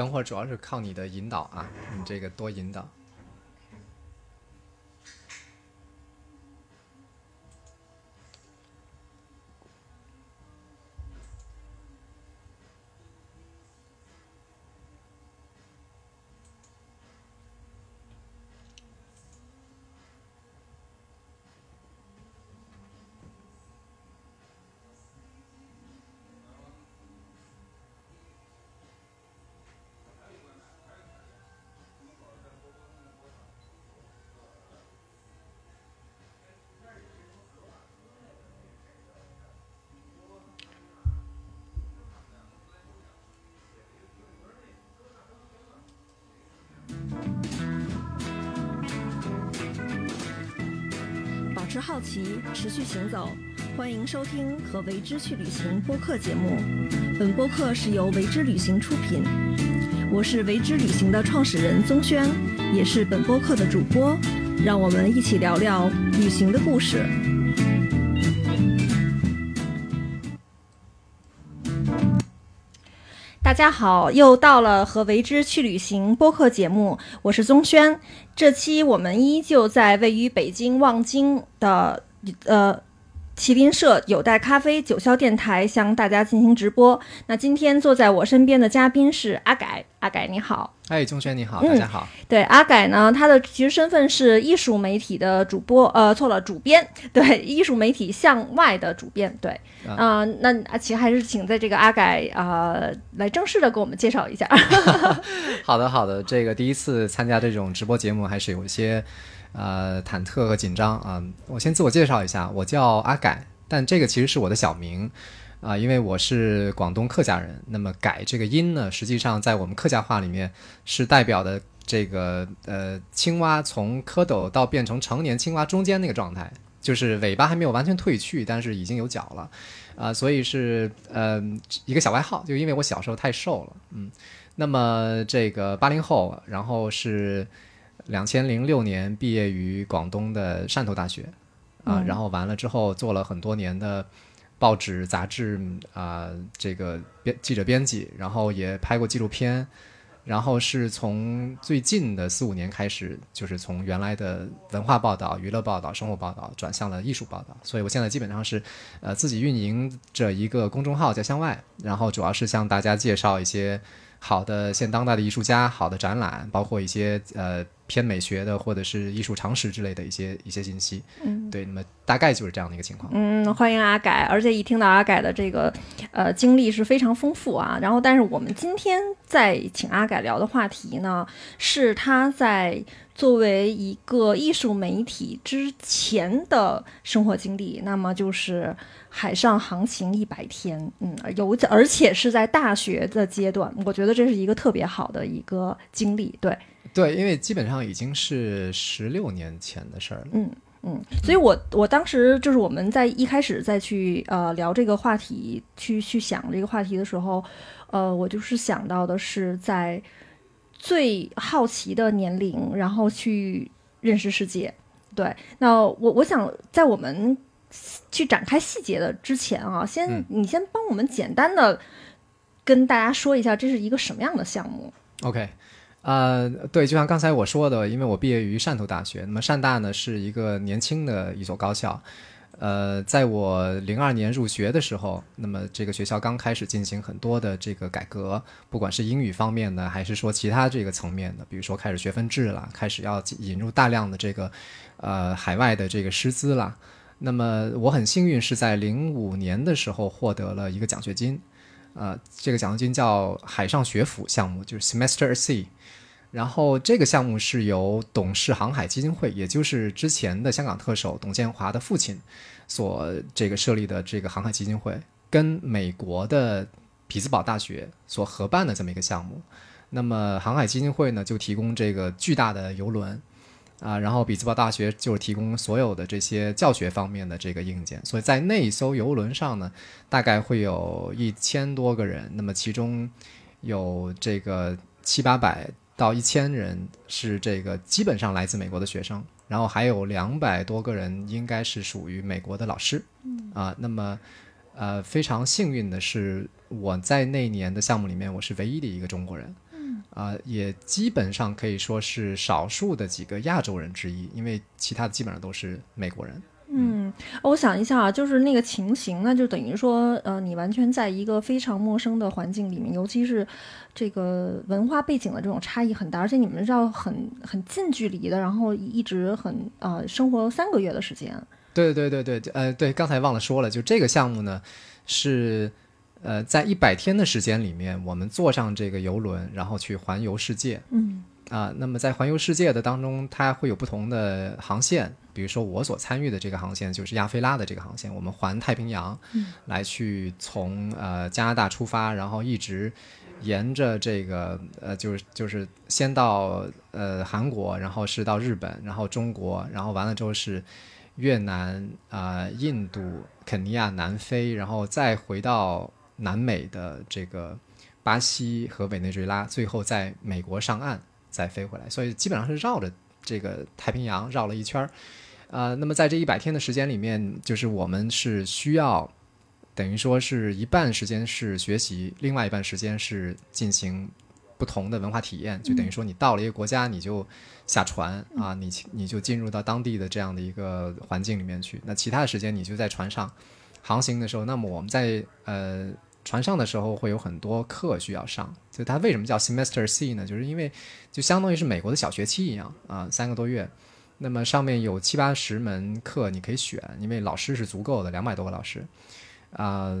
等会儿主要是靠你的引导啊，你这个多引导。续行走。欢迎收听和为之去旅行播客节目。本播客是由为之旅行出品，我是为之旅行的创始人宗轩，也是本播客的主播。让我们一起聊聊旅行的故事。大家好，又到了和为之去旅行播客节目，我是宗轩。这期我们依旧在位于北京望京的呃麒麟社有待咖啡九霄电台向大家进行直播。那今天坐在我身边的嘉宾是阿改，阿改你好。哎，钟轩你好，嗯大家好。对，阿改呢，他的其实身份是艺术媒体的主播，呃，错了，主编，对，艺术媒体向外的主编，对，啊呃，那啊，请还是请在这个阿改啊、呃来正式的给我们介绍一下。好的，好的，这个第一次参加这种直播节目，还是有一些呃忐忑和紧张啊、我先自我介绍一下，我叫阿改，但这个其实是我的小名啊、因为我是广东客家人。那么“改”这个音呢，实际上在我们客家话里面是代表的这个呃青蛙从蝌蚪到变成成年青蛙中间那个状态，就是尾巴还没有完全褪去，但是已经有脚了。啊、所以是呃一个小外号，就因为我小时候太瘦了，嗯，那么这个八零后，然后是两千零六年毕业于广东的汕头大学，啊、嗯然后完了之后做了很多年的报纸、杂志啊、这个编记者编辑，然后也拍过纪录片，然后是从最近的四五年开始，就是从原来的文化报道、娱乐报道、生活报道转向了艺术报道，所以我现在基本上是呃自己运营着一个公众号叫向外，然后主要是向大家介绍一些好的现当代的艺术家、好的展览，包括一些呃偏美学的或者是艺术常识之类的一些一些信息。嗯对，那么大概就是这样的一个情况。嗯，欢迎阿改，而且一听到阿改的这个呃经历是非常丰富啊。然后，但是我们今天在请阿改聊的话题呢，是他在作为一个艺术媒体之前的生活经历，那么就是海上航行一百天，嗯，有而且是在大学的阶段，我觉得这是一个特别好的一个经历，对。对，因为基本上已经是十六年前的事儿了。嗯嗯，所以我我当时就是我们在一开始再去呃聊这个话题，去去想这个话题的时候，呃，我就是想到的是在最好奇的年龄，然后去认识世界。对，那我我想在我们去展开细节的之前啊，先、嗯你先帮我们简单的跟大家说一下，这是一个什么样的项目？OK，呃，对，就像刚才我说的，因为我毕业于汕头大学，那么汕大呢是一个年轻的一所高校。呃，在我零二年入学的时候，那么这个学校刚开始进行很多的这个改革，不管是英语方面的，还是说其他这个层面的，比如说开始学分制了，开始要引入大量的这个呃海外的这个师资了。那么我很幸运是在零五年的时候获得了一个奖学金，呃，这个奖学金叫海上学府项目，就是 Semester at Sea。然后这个项目是由董事航海基金会，也就是之前的香港特首董建华的父亲所这个设立的这个航海基金会，跟美国的匹兹堡大学所合办的这么一个项目。那么航海基金会呢，就提供这个巨大的游轮。啊，然后匹兹堡大学就是提供所有的这些教学方面的这个硬件，所以在那一艘游轮上呢，大概会有一千多个人，那么其中有这个七八百到一千人是这个基本上来自美国的学生，然后还有两百多个人应该是属于美国的老师，啊，那么呃非常幸运的是，我在那年的项目里面我是唯一的一个中国人，啊、也基本上可以说是少数的几个亚洲人之一，因为其他的基本上都是美国人。嗯，我想一下啊，就是那个情形呢，就等于说，呃，你完全在一个非常陌生的环境里面，尤其是这个文化背景的这种差异很大，而且你们是要很很近距离的，然后一直很呃生活三个月的时间。对对对对，呃，对，刚才忘了说了，就这个项目呢，是呃在一百天的时间里面，我们坐上这个游轮，然后去环游世界。嗯啊，那么在环游世界的当中，它会有不同的航线，比如说我所参与的这个航线就是亚非拉的这个航线，我们环太平洋，来去从呃加拿大出发，然后一直沿着这个呃就是就是先到呃韩国，然后是到日本，然后中国，然后完了之后是越南啊、印度、肯尼亚、南非，然后再回到南美的这个巴西和委内瑞拉，最后在美国上岸。再飞回来，所以基本上是绕着这个太平洋绕了一圈儿。呃，那么在这一百天的时间里面，就是我们是需要，等于说是一半时间是学习，另外一半时间是进行不同的文化体验。就等于说你到了一个国家，你就下船啊，你你就进入到当地的这样的一个环境里面去。那其他的时间你就在船上航行的时候，那么我们在呃。船上的时候会有很多课需要上，就它为什么叫 semester C 呢？就是因为就相当于是美国的小学期一样啊，三个多月。那么上面有七八十门课你可以选，因为老师是足够的，两百多个老师啊、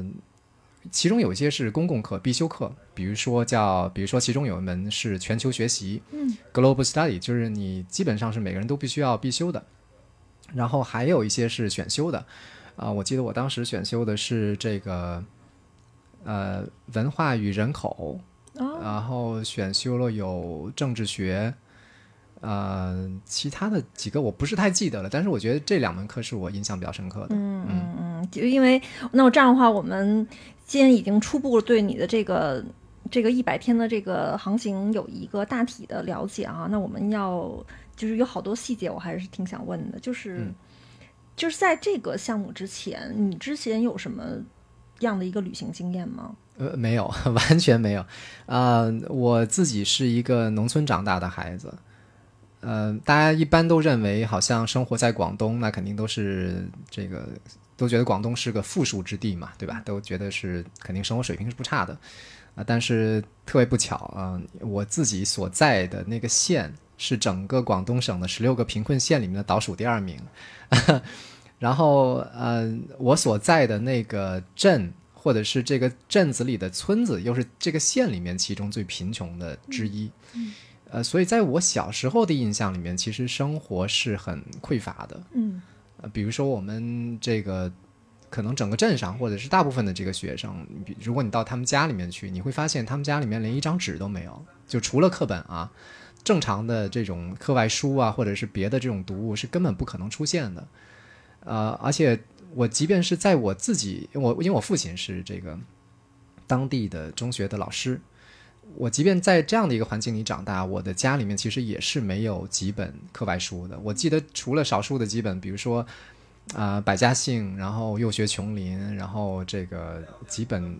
其中有一些是公共课、必修课，比如说叫，比如说其中有一门是全球学习，嗯，Global Study，就是你基本上是每个人都必须要必修的。然后还有一些是选修的，啊、我记得我当时选修的是这个。呃，文化与人口，哦然后选修了有政治学，呃，其他的几个我不是太记得了，但是我觉得这两门课是我印象比较深刻的。嗯嗯嗯，就因为那我这样的话，我们既然已经初步对你的这个这个一百天的这个航行有一个大体的了解啊，那我们要就是有好多细节，我还是挺想问的，就是、嗯就是在这个项目之前，你之前有什么样的一个旅行经验吗？呃，没有，完全没有。啊、我自己是一个农村长大的孩子。呃，大家一般都认为，好像生活在广东，那肯定都是这个，都觉得广东是个富庶之地嘛，对吧？都觉得是肯定生活水平是不差的。啊、但是特别不巧啊、我自己所在的那个县是整个广东省的十六个贫困县里面的倒数第二名。然后，呃，我所在的那个镇，或者是这个镇子里的村子，又是这个县里面其中最贫穷的之一。呃，所以在我小时候的印象里面，其实生活是很匮乏的。嗯呃，比如说我们这个，可能整个镇上或者是大部分的这个学生，比如果你到他们家里面去，你会发现他们家里面连一张纸都没有，就除了课本啊，正常的这种课外书啊，或者是别的这种读物是根本不可能出现的。呃，而且我即便是在我自己，我因为我父亲是这个当地的中学的老师，我即便在这样的一个环境里长大，我的家里面其实也是没有几本课外书的。我记得除了少数的几本，比如说啊、百家姓，然后幼学琼林，然后这个几本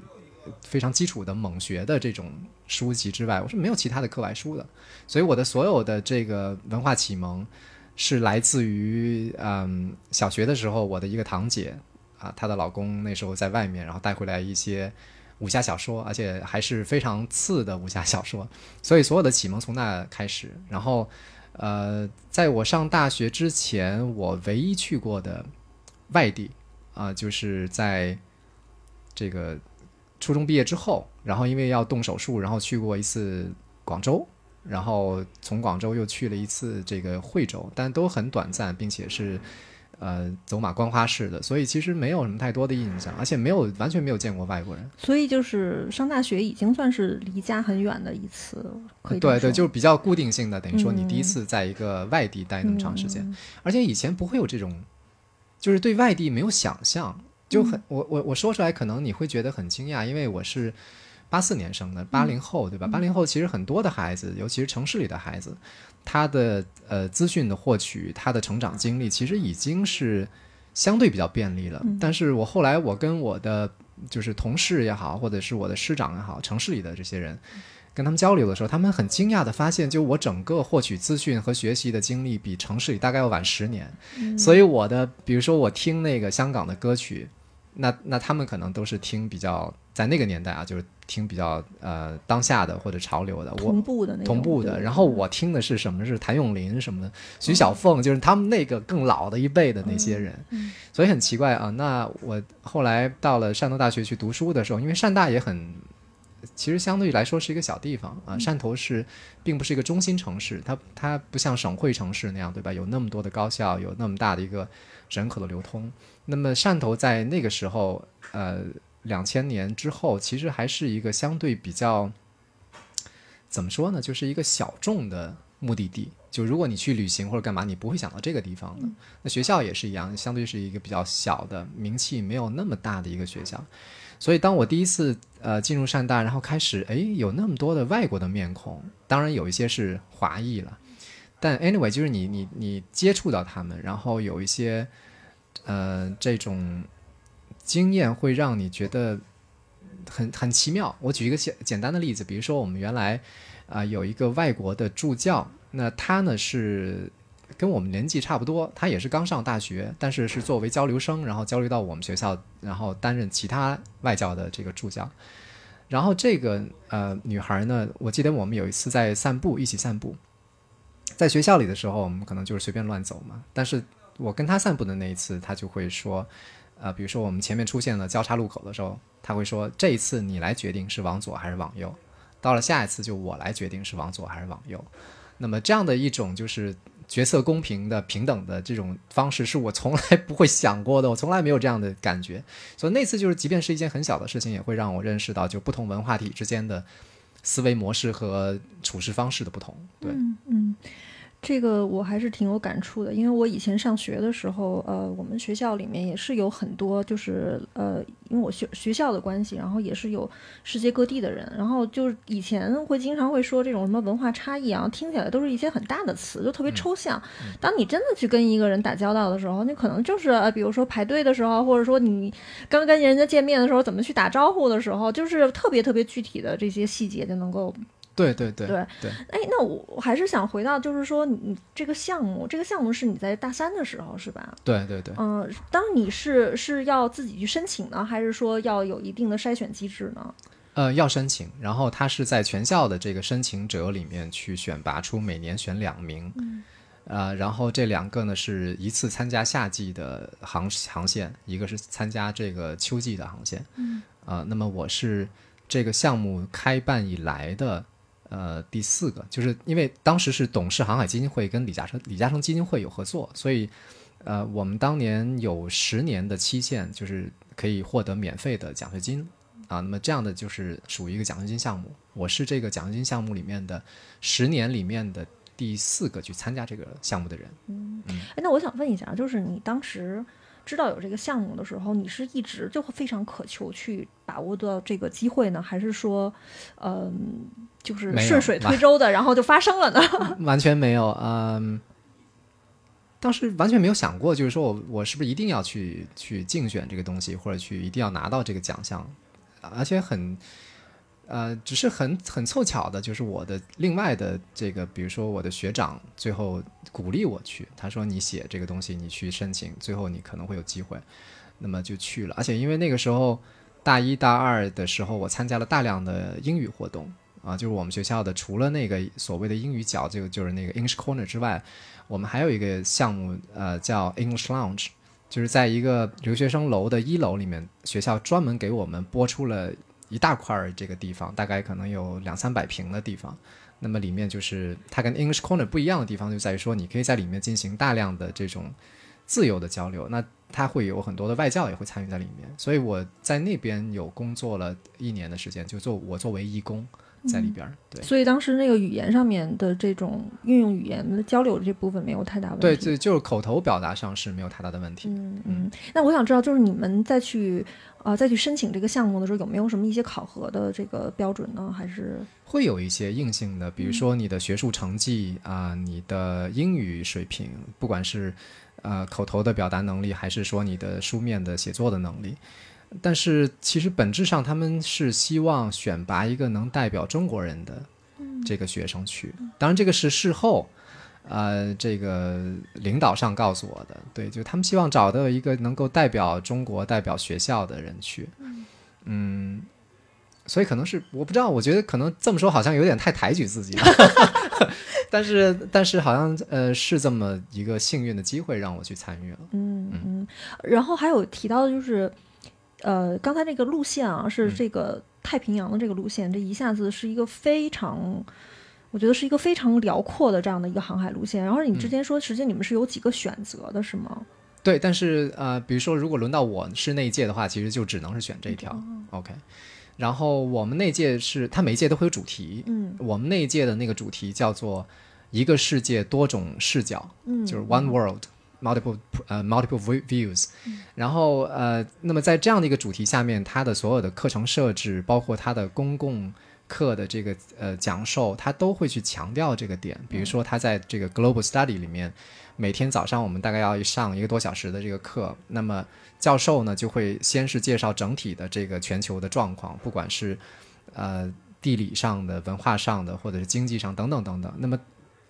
非常基础的蒙学的这种书籍之外，我是没有其他的课外书的。所以我的所有的这个文化启蒙是来自于嗯小学的时候，我的一个堂姐啊，她的老公那时候在外面，然后带回来一些武侠小说，而且还是非常次的武侠小说，所以所有的启蒙从那开始。然后呃，在我上大学之前，我唯一去过的外地啊、就是在这个初中毕业之后，然后因为要动手术，然后去过一次广州，然后从广州又去了一次这个惠州，但都很短暂，并且是呃走马观花式的，所以其实没有什么太多的印象，而且没有完全没有见过外国人。所以就是上大学已经算是离家很远的一次，可以对对，就是比较固定性的，等于说你第一嗯次在一个外地待那么长时间，嗯而且以前不会有这种，就是对外地没有想象，就很、我我我说出来可能你会觉得很惊讶，因为我是八四年生的，八零后对吧？八零后其实很多的孩子，尤其是城市里的孩子，他的呃资讯的获取，他的成长经历其实已经是相对比较便利了。但是我后来我跟我的就是同事也好，或者是我的师长也好，城市里的这些人。跟他们交流的时候，他们很惊讶的发现，就我整个获取资讯和学习的经历比城市里大概要晚十年。所以我的，比如说我听那个香港的歌曲，那那他们可能都是听比较在那个年代啊，就是听比较呃当下的或者潮流的。我同步的那种同步的，然后我听的是什么？是谭咏麟什么的，徐小凤，就是他们那个更老的一辈的那些人，嗯所以很奇怪啊。那我后来到了汕头大学去读书的时候，因为汕大也很，其实相对来说是一个小地方啊。汕头是并不是一个中心城市，它它不像省会城市那样，对吧？有那么多的高校，有那么大的一个人口的流通。那么汕头在那个时候，呃，两千年之后，其实还是一个相对比较。怎么说呢？就是一个小众的目的地。就如果你去旅行或者干嘛，你不会想到这个地方的。那学校也是一样，相对是一个比较小的、名气没有那么大的一个学校。所以当我第一次呃进入汕大，然后开始哎有那么多的外国的面孔，当然有一些是华裔了，但 anyway 就是你你你接触到他们，然后有一些呃这种经验会让你觉得很很奇妙。我举一个简简单的例子，比如说我们原来啊、有一个外国的助教，那他呢是跟我们年纪差不多，他也是刚上大学，但是是作为交流生，然后交流到我们学校，然后担任其他外教的这个助教。然后这个呃女孩呢，我记得我们有一次在散步，一起散步，在学校里的时候，我们可能就是随便乱走嘛。但是我跟她散步的那一次，她就会说，呃，比如说我们前面出现了交叉路口的时候，他会说这一次你来决定是往左还是往右，到了下一次就我来决定是往左还是往右。那么这样的一种就是角色公平的、平等的这种方式，是我从来不会想过的，我从来没有这样的感觉。所以那次就是，即便是一件很小的事情，也会让我认识到，就不同文化体之间的思维模式和处事方式的不同。对，嗯，这个我还是挺有感触的，因为我以前上学的时候，呃，我们学校里面也是有很多，就是呃，因为我学学校的关系，然后也是有世界各地的人，然后就是以前会经常会说这种什么文化差异啊，听起来都是一些很大的词，就特别抽象。当你真的去跟一个人打交道的时候，你可能就是呃，比如说排队的时候，或者说你刚跟人家见面的时候怎么去打招呼的时候，就是特别特别具体的这些细节就能够对对对对对，哎，那我我还是想回到，就是说你你这个项目，这个项目是你在大三的时候是吧？对对对。嗯、当你是是要自己去申请呢，还是说要有一定的筛选机制呢？呃，要申请，然后他是在全校的这个申请者里面去选拔出每年选两名，呃，然后这两个呢是一次参加夏季的航航线，一个是参加这个秋季的航线，嗯，啊、那么我是这个项目开办以来的呃第四个，就是因为当时是董事航海基金会跟李嘉诚李嘉诚基金会有合作，所以呃我们当年有十年的期限，就是可以获得免费的奖学金。啊，那么这样的就是属于一个奖学金项目。我是这个奖学金项目里面的十年里面的第四个去参加这个项目的人。哎，那我想问一下，就是你当时知道有这个项目的时候，你是一直就非常渴求去把握到这个机会呢，还是说，嗯、就是顺水推舟的，然后就发生了呢？完全没有，嗯，当时完全没有想过，就是说我我是不是一定要去去竞选这个东西，或者去一定要拿到这个奖项，而且很。呃，只是很很凑巧的，就是我的另外的这个，比如说我的学长最后鼓励我去，他说你写这个东西，你去申请，最后你可能会有机会，那么就去了。而且因为那个时候大一大二的时候，我参加了大量的英语活动啊，就是我们学校的除了那个所谓的英语角，就就是那个 English Corner 之外，我们还有一个项目，呃，叫 English Lounge，就是在一个留学生楼的一楼里面，学校专门给我们拨出了一大块这个地方，大概可能有两三百平的地方。那么里面就是它跟 English Corner 不一样的地方，就在于说你可以在里面进行大量的这种自由的交流。那它会有很多的外教也会参与在里面，所以我在那边有工作了一年的时间，就做我作为义工在里边儿。对所以当时那个语言上面的这种运用语言的交流这部分没有太大问题。对对，就是口头表达上是没有太大的问题。嗯嗯，那我想知道，就是你们再去呃再去申请这个项目的时候，有没有什么一些考核的这个标准呢？还是会有一些硬性的，比如说你的学术成绩啊、你的英语水平，不管是呃口头的表达能力，还是说你的书面的写作的能力，但是其实本质上他们是希望选拔一个能代表中国人的这个学生去。当然，这个是事后，呃，这个领导上告诉我的。对，就他们希望找到一个能够代表中国、代表学校的人去。嗯，所以可能是我不知道，我觉得可能这么说好像有点太抬举自己了。但是，但是好像呃是这么一个幸运的机会让我去参与了。嗯嗯，然后还有提到的就是，呃，刚才那个路线啊是这个太平洋的这个路线，这一下子是一个非常，我觉得是一个非常辽阔的这样的一个航海路线。然后你之前说，实际你们是有几个选择的，是吗？对，但是呃，比如说如果轮到我是那一届的话，其实就只能是选这一条。OK。然后我们那届是，它每一届都会有主题。嗯，我们那一届的那个主题叫做“一个世界多种视角”，嗯，就是 “One World Multiple 呃 Multiple Views”。然后呃，那么在这样的一个主题下面，它的所有的课程设置，包括它的公共课的这个呃讲授，它都会去强调这个点。比如说，它在这个 Global Study 里面，每天早上我们大概要上一个多小时的这个课，那么。教授呢就会先是介绍整体的这个全球的状况，不管是呃地理上的、文化上的，或者是经济上等等等等。那么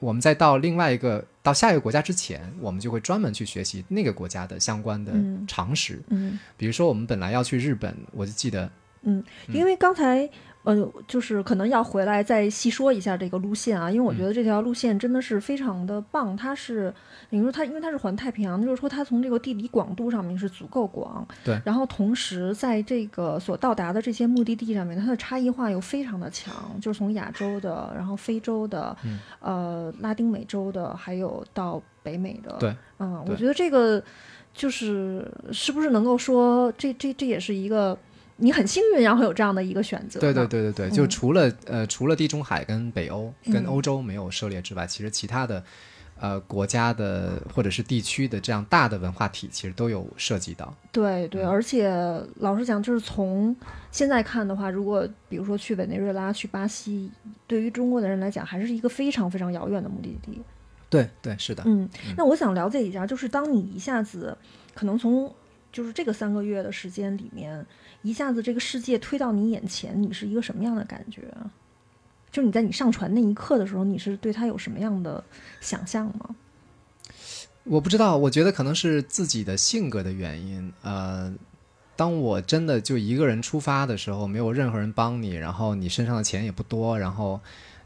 我们在到另外一个到下一个国家之前，我们就会专门去学习那个国家的相关的常识。嗯，比如说我们本来要去日本，我就记得，嗯，因为刚才。呃，就是可能要回来再细说一下这个路线啊，因为我觉得这条路线真的是非常的棒。它是，比如说它，因为它是环太平洋，就是说它从这个地理广度上面是足够广。对。然后同时在这个所到达的这些目的地上面，它的差异化又非常的强，就是从亚洲的，然后非洲的，呃，拉丁美洲的，还有到北美的。对。嗯，我觉得这个就是是不是能够说，这这这也是一个。你很幸运，然后有这样的一个选择。对对对对对，就除了呃，除了地中海跟北欧跟欧洲没有涉猎之外，其实其他的呃国家的或者是地区的这样大的文化体，其实都有涉及到。对对，而且老实讲，就是从现在看的话，如果比如说去委内瑞拉、去巴西，对于中国的人来讲，还是一个非常非常遥远的目的地。对对，是的。嗯，那我想了解一下，就是当你一下子可能从就是这个三个月的时间里面。一下子这个世界推到你眼前，你是一个什么样的感觉？就你在你上船那一刻的时候，你是对他有什么样的想象吗？我不知道，我觉得可能是自己的性格的原因。呃，当我真的就一个人出发的时候，没有任何人帮你，然后你身上的钱也不多，然后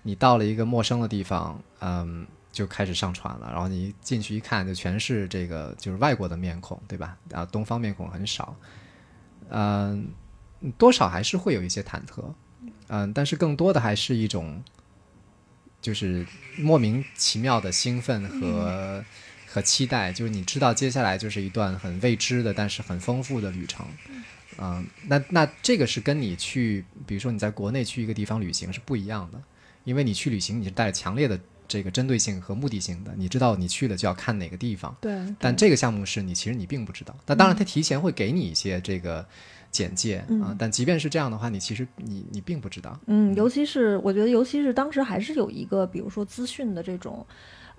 你到了一个陌生的地方，嗯，就开始上船了。然后你进去一看，就全是这个就是外国的面孔，对吧？啊，东方面孔很少。嗯，多少还是会有一些忐忑，嗯，但是更多的还是一种，就是莫名其妙的兴奋和和期待，就是你知道接下来就是一段很未知的，但是很丰富的旅程，嗯，那那这个是跟你去，比如说你在国内去一个地方旅行是不一样的，因为你去旅行你是带着强烈的。这个针对性和目的性的，你知道你去了就要看哪个地方。对。但这个项目是你其实你并不知道。那当然，他提前会给你一些这个简介啊。但即便是这样的话，你其实你你并不知道。嗯，尤其是我觉得，尤其是当时还是有一个，比如说资讯的这种，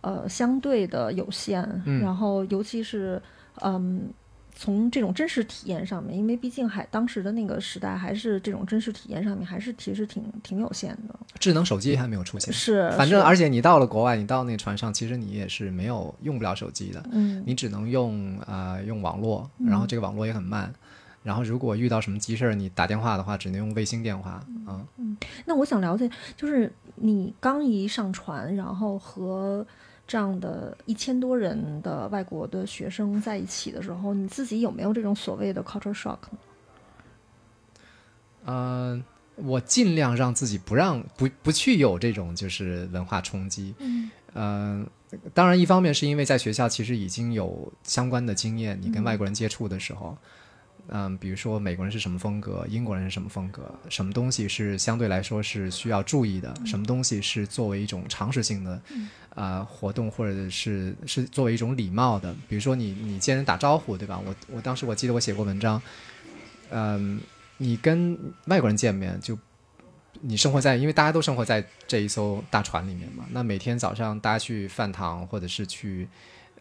呃，相对的有限。嗯。然后，尤其是嗯。从这种真实体验上面，因为毕竟还当时的那个时代，还是这种真实体验上面，还是其实挺挺有限的。智能手机还没有出现，是，反正而且你到了国外，你到那船上，其实你也是没有用不了手机的，嗯，你只能用呃用网络，然后这个网络也很慢，然后如果遇到什么急事儿，你打电话的话，只能用卫星电话，嗯嗯。那我想了解，就是你刚一上船，然后和。这样的一千多人的外国的学生在一起的时候，你自己有没有这种所谓的 culture shock 呢？呃，我尽量让自己不让不不去有这种就是文化冲击。嗯。呃，当然，一方面是因为在学校其实已经有相关的经验，你跟外国人接触的时候。嗯，比如说美国人是什么风格，英国人是什么风格，什么东西是相对来说是需要注意的，什么东西是作为一种常识性的，啊活动或者是是作为一种礼貌的，比如说你你见人打招呼，对吧？我我当时我记得我写过文章，嗯，你跟外国人见面就你生活在，因为大家都生活在这一艘大船里面嘛，那每天早上大家去饭堂或者是去。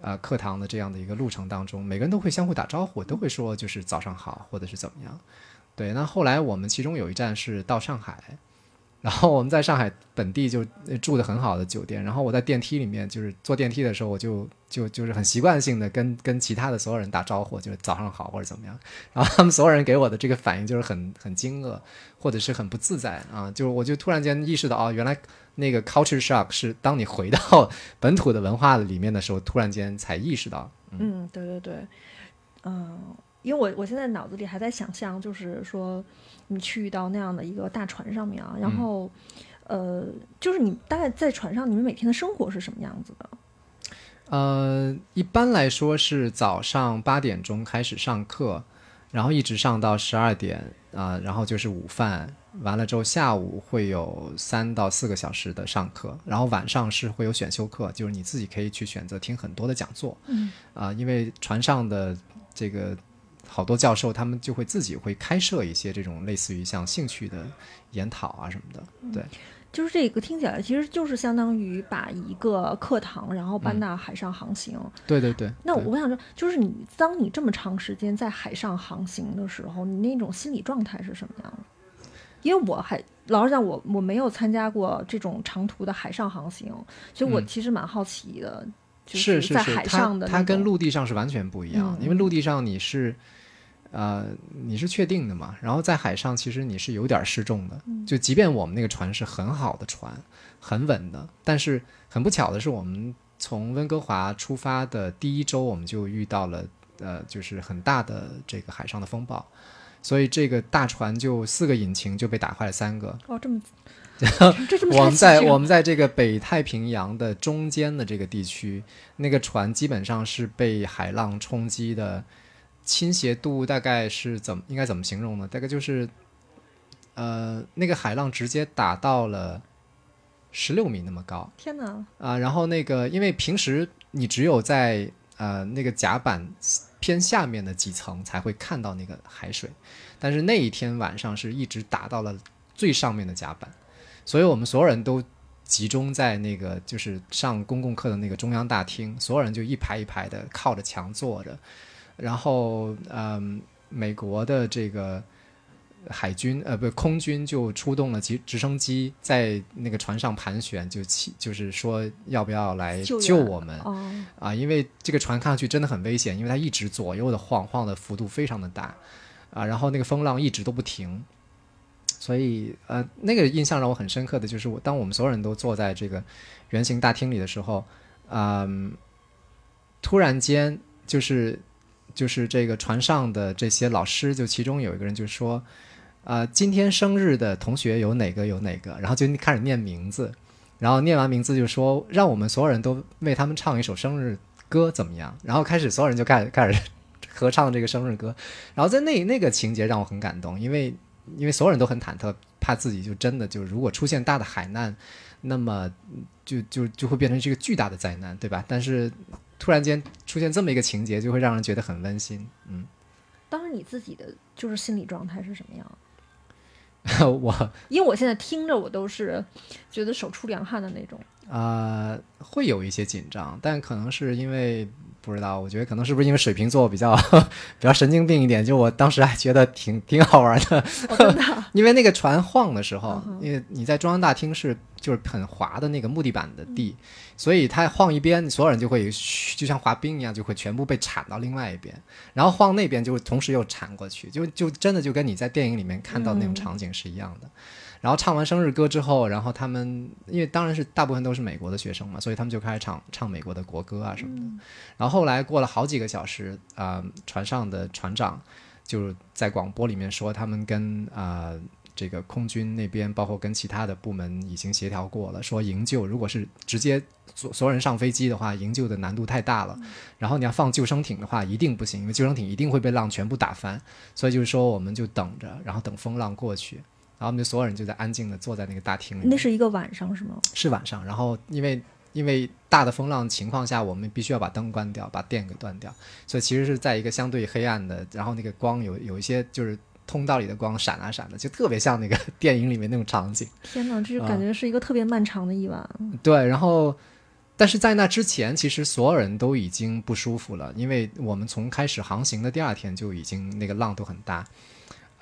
呃课堂的这样的一个路程当中，每个人都会相互打招呼，都会说就是早上好，或者是怎么样。对，那后来我们其中有一站是到上海。然后我们在上海本地就住的很好的酒店，然后我在电梯里面就是坐电梯的时候，我就就就是很习惯性的跟跟其他的所有人打招呼，就是早上好或者怎么样。然后他们所有人给我的这个反应就是很很惊愕，或者是很不自在啊，就我就突然间意识到哦，原来那个 culture shock 是当你回到 本土的文化里面的时候，突然间才意识到。嗯，对对对，嗯，因为我我现在脑子里还在想象，就是说。你去到那样的一个大船上面啊，然后，呃，就是你大概在船上，你们每天的生活是什么样子的？呃，一般来说是早上八点钟开始上课，然后一直上到十二点啊，然后就是午饭，完了之后下午会有三到四个小时的上课，然后晚上是会有选修课，就是你自己可以去选择听很多的讲座。嗯，啊，因为船上的这个。好多教授他们就会自己会开设一些这种类似于像兴趣的研讨啊什么的，对，就是这个听起来其实就是相当于把一个课堂然后搬到海上航行，对对对。那我想说，就是你当你这么长时间在海上航行的时候，你那种心理状态是什么样的？因为我还老实讲，我我没有参加过这种长途的海上航行，所以我其实蛮好奇的，就是在海上的它跟陆地上是完全不一样，因为陆地上你是。呃，你是确定的嘛？然后在海上，其实你是有点失重的。就即便我们那个船是很好的船，很稳的，但是很不巧的是，我们从温哥华出发的第一周，我们就遇到了呃，就是很大的这个海上的风暴，所以这个大船就四个引擎就被打坏了三个。哦，这么，我们在我们在这个北太平洋的中间的这个地区，那个船基本上是被海浪冲击的。倾斜度大概是怎么应该怎么形容呢？大概就是，呃，那个海浪直接打到了十六米那么高。天哪！啊，然后那个因为平时你只有在呃那个甲板偏下面的几层才会看到那个海水，但是那一天晚上是一直打到了最上面的甲板，所以我们所有人都集中在那个就是上公共课的那个中央大厅，所有人就一排一排的靠着墙坐着。然后，嗯，美国的这个海军，呃，不，空军就出动了直直升机，在那个船上盘旋，就起，就是说要不要来救我们啊？因为这个船看上去真的很危险，因为它一直左右的晃，晃的幅度非常的大啊，然后那个风浪一直都不停，所以，呃，那个印象让我很深刻的就是，我当我们所有人都坐在这个圆形大厅里的时候，嗯，突然间就是。就是这个船上的这些老师，就其中有一个人就说：“啊，今天生日的同学有哪个有哪个？”然后就开始念名字，然后念完名字就说：“让我们所有人都为他们唱一首生日歌，怎么样？”然后开始所有人就开始开始合唱这个生日歌。然后在那那个情节让我很感动，因为因为所有人都很忐忑，怕自己就真的就如果出现大的海难，那么就就就会变成这个巨大的灾难，对吧？但是。突然间出现这么一个情节，就会让人觉得很温馨。嗯，当时你自己的就是心理状态是什么样？我因为我现在听着，我都是觉得手出凉汗的那种。啊，会有一些紧张，但可能是因为。不知道，我觉得可能是不是因为水瓶座比较 比较神经病一点，就我当时还觉得挺挺好玩的。因为那个船晃的时候，因为你在中央大厅是就是很滑的那个木地板的地，所以它晃一边，所有人就会就像滑冰一样，就会全部被铲到另外一边，然后晃那边就同时又铲过去，就就真的就跟你在电影里面看到那种场景是一样的。然后唱完生日歌之后，然后他们因为当然是大部分都是美国的学生嘛，所以他们就开始唱唱美国的国歌啊什么的。然后后来过了好几个小时，啊，船上的船长就在广播里面说，他们跟啊这个空军那边，包括跟其他的部门已经协调过了，说营救如果是直接所所有人上飞机的话，营救的难度太大了。然后你要放救生艇的话，一定不行，因为救生艇一定会被浪全部打翻。所以就是说，我们就等着，然后等风浪过去。然后我们就所有人就在安静的坐在那个大厅里。那是一个晚上是吗？是晚上。然后因为因为大的风浪情况下，我们必须要把灯关掉，把电给断掉，所以其实是在一个相对黑暗的，然后那个光有有一些就是通道里的光闪啊闪的，就特别像那个 电影里面那种场景。天哪，这就感觉是一个特别漫长的一晚。对，然后但是在那之前，其实所有人都已经不舒服了，因为我们从开始航行的第二天就已经那个浪都很大，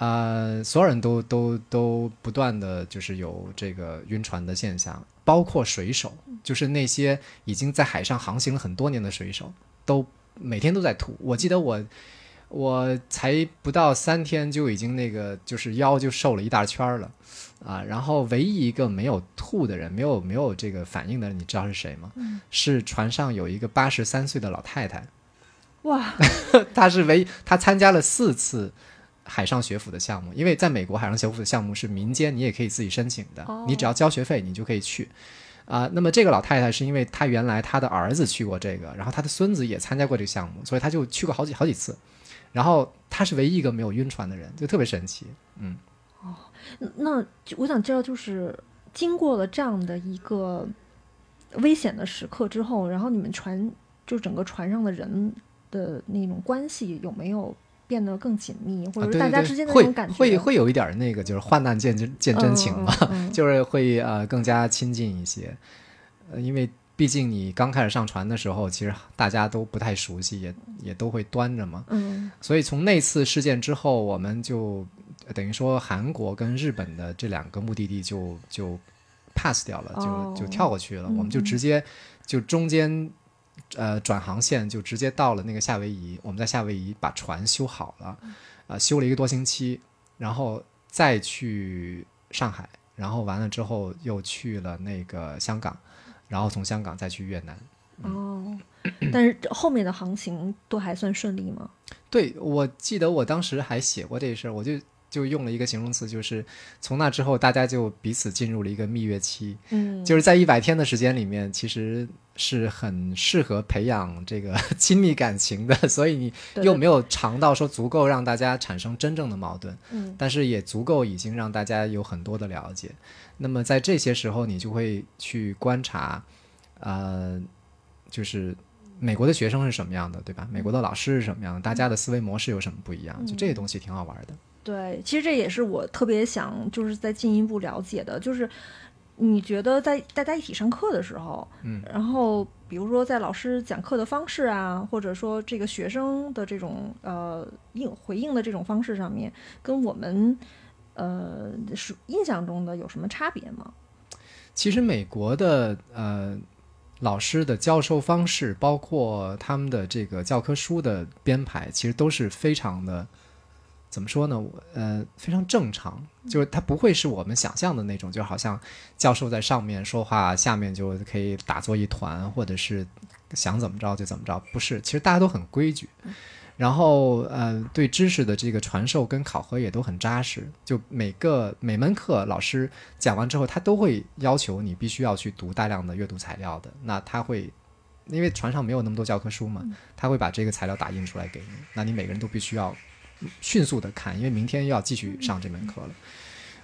呃，所有人都都都不断的就是有这个晕船的现象，包括水手，就是那些已经在海上航行了很多年的水手，都每天都在吐。我记得我我才不到三天就已经那个就是腰就瘦了一大圈了。啊，然后唯一一个没有吐的人，没有没有这个反应的人，你知道是谁吗？是船上有一个八十三岁的老太太。哇，她是唯一，她参加了四次海上学府的项目，因为在美国海上学府的项目是民间，你也可以自己申请的，你只要交学费，你就可以去。啊，那么这个老太太是因为她原来她的儿子去过这个，然后她的孙子也参加过这个项目，所以她就去过好几好几次。然后她是唯一一个没有晕船的人，就特别神奇。嗯。哦，那我想知道，就是经过了这样的一个危险的时刻之后，然后你们船就整个船上的人的那种关系有没有变得更紧密，或者大家之间的那种感觉？会会会有一点那个，就是患难见真见真情嘛，就是会呃更加亲近一些。呃，因为毕竟你刚开始上船的时候，其实大家都不太熟悉，也也都会端着嘛。嗯，所以从那次事件之后，我们就。等于说韩国跟日本的这两个目的地就就 pass 掉了，就就跳过去了。我们就直接就中间呃转航线就直接到了那个夏威夷。我们在夏威夷把船修好了，啊修了一个多星期，然后再去上海，然后完了之后又去了那个香港，然后从香港再去越南。哦，但是后面的航行都还算顺利吗？对，我记得我当时还写过这事儿，我就。就用了一个形容词，就是从那之后，大家就彼此进入了一个蜜月期。嗯，就是在一百天的时间里面，其实是很适合培养这个 亲密感情的。所以你又没有尝到说足够让大家产生真正的矛盾，嗯，但是也足够已经让大家有很多的了解。那么在这些时候，你就会去观察，呃，就是美国的学生是什么样的，对吧？美国的老师是什么样的？大家的思维模式有什么不一样？就这些东西挺好玩的。对，其实这也是我特别想，就是再进一步了解的，就是你觉得在大家一起上课的时候，嗯，然后比如说在老师讲课的方式啊，或者说这个学生的这种呃应回应的这种方式上面，跟我们呃是印象中的有什么差别吗？其实美国的呃老师的教授方式，包括他们的这个教科书的编排，其实都是非常的。怎么说呢？呃，非常正常，就是它不会是我们想象的那种，就好像教授在上面说话，下面就可以打作一团，或者是想怎么着就怎么着。不是，其实大家都很规矩，然后呃，对知识的这个传授跟考核也都很扎实。就每个每门课老师讲完之后，他都会要求你必须要去读大量的阅读材料的。那他会，因为船上没有那么多教科书嘛，他会把这个材料打印出来给你。那你每个人都必须要。迅速的看，因为明天又要继续上这门课了。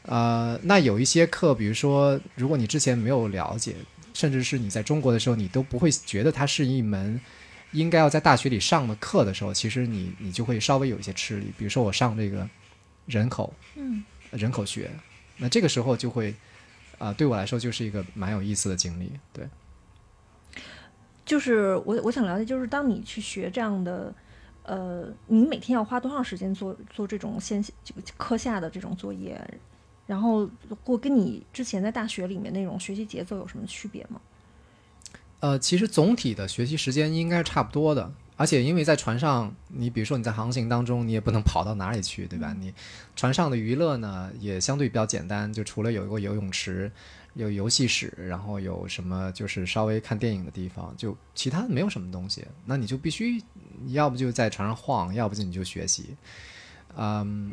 呃，那有一些课，比如说，如果你之前没有了解，甚至是你在中国的时候，你都不会觉得它是一门应该要在大学里上的课的时候，其实你你就会稍微有一些吃力。比如说我上这个人口，嗯，人口学，那这个时候就会，啊，对我来说就是一个蛮有意思的经历。对，就是我我想了解，就是当你去学这样的。呃，你每天要花多长时间做做这种线这个课下的这种作业？然后，或跟你之前在大学里面那种学习节奏有什么区别吗？呃，其实总体的学习时间应该是差不多的。而且，因为在船上，你比如说你在航行当中，你也不能跑到哪里去，对吧？你船上的娱乐呢，也相对比较简单，就除了有一个游泳池。有游戏室，然后有什么就是稍微看电影的地方，就其他没有什么东西。那你就必须，要不就在床上晃，要不就你就学习。嗯，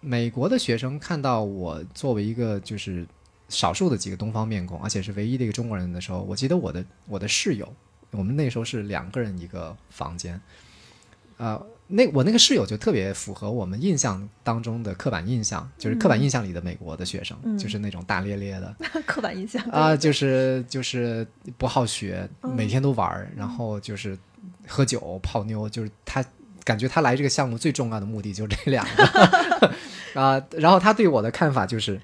美国的学生看到我作为一个就是少数的几个东方面孔，而且是唯一的一个中国人的时候，我记得我的我的室友，我们那时候是两个人一个房间，啊。那我那个室友就特别符合我们印象当中的刻板印象，就是刻板印象里的美国的学生，就是那种大咧咧的。刻板印象啊，就是就是不好学，每天都玩儿，然后就是喝酒泡妞，就是他感觉他来这个项目最重要的目的就这两个 啊。然后他对我的看法就是，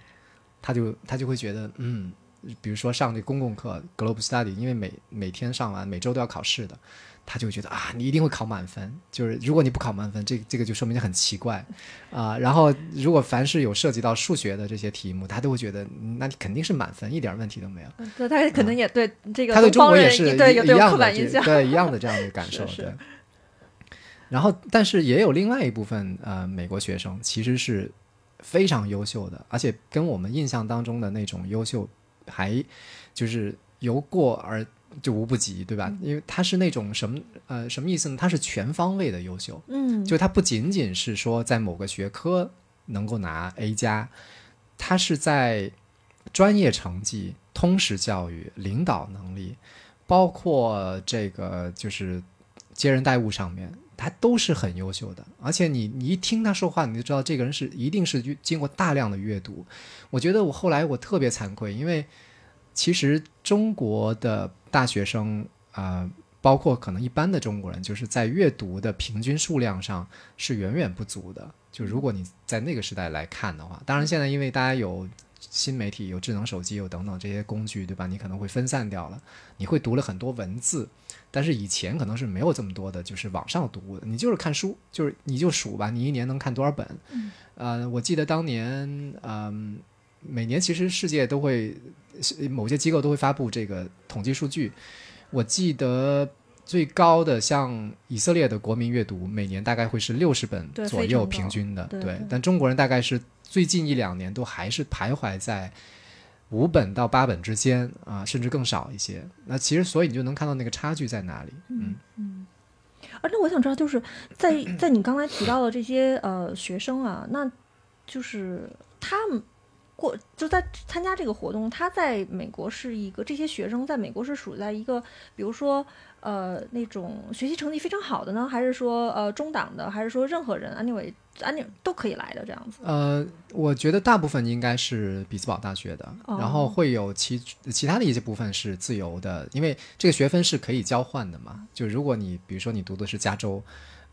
他就他就会觉得，嗯，比如说上那公共课 Global Study，因为每每天上完，每周都要考试的，他就觉得啊，你一定会考满分。就是如果你不考满分，这这个就说明你很奇怪啊、然后如果凡是有涉及到数学的这些题目，他都会觉得嗯那你肯定是满分，一点问题都没有。对，他可能也对这个中国也是对有刻板印象。这对一样的这样的感 受，是是对。然后，但是也有另外一部分呃美国学生其实是非常优秀的，而且跟我们印象当中的那种优秀还就是由过而就无不及，对吧？因为他是那种什么呃什么意思呢？他是全方位的优秀，嗯，就他不仅仅是说在某个学科能够拿 A 加，他是在专业成绩、通识教育、领导能力，包括这个就是接人待物上面，他都是很优秀的。而且你你一听他说话，你就知道这个人是一定是经过大量的阅读。我觉得我后来我特别惭愧，因为其实中国的大学生啊。包括可能一般的中国人，就是在阅读的平均数量上是远远不足的。就如果你在那个时代来看的话，当然现在因为大家有新媒体、有智能手机、有等等这些工具，对吧？你可能会分散掉了，你会读了很多文字，但是以前可能是没有这么多的，就是网上读的，你就是看书，就是你就数吧，你一年能看多少本？嗯呃，我记得当年，嗯、每年其实世界都会某些机构都会发布这个统计数据。我记得最高的像以色列的国民阅读，每年大概会是六十本左右平均的，对对但中国人大概是最近一两年都还是徘徊在五本到八本之间啊，甚至更少一些。那其实所以你就能看到那个差距在哪里。嗯嗯而且我想知道，就是在在你刚才提到的这些呃学生啊，那就是他们过就在参加这个活动，他在美国是一个这些学生在美国是属在一个，比如说呃那种学习成绩非常好的呢，还是说呃中档的，还是说任何人 anyway anyway 都可以来的这样子？呃，我觉得大部分应该是比兹堡大学的，哦然后会有其其他的一些部分是自由的，因为这个学分是可以交换的嘛。就如果你比如说你读的是加州，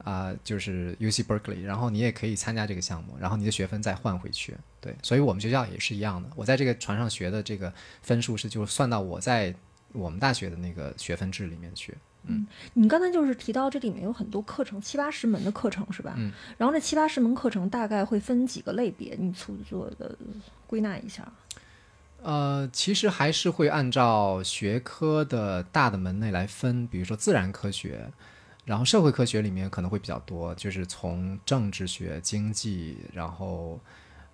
啊、就是 U C Berkeley，然后你也可以参加这个项目，然后你的学分再换回去。对，所以我们学校也是一样的。我在这个船上学的这个分数是就是算到我在我们大学的那个学分制里面去。嗯你刚才就是提到这里面有很多课程，七八十门的课程是吧？嗯。然后这七八十门课程大概会分几个类别？你粗做的归纳一下。呃，其实还是会按照学科的大的门类来分，比如说自然科学，然后社会科学里面可能会比较多，就是从政治学、经济，然后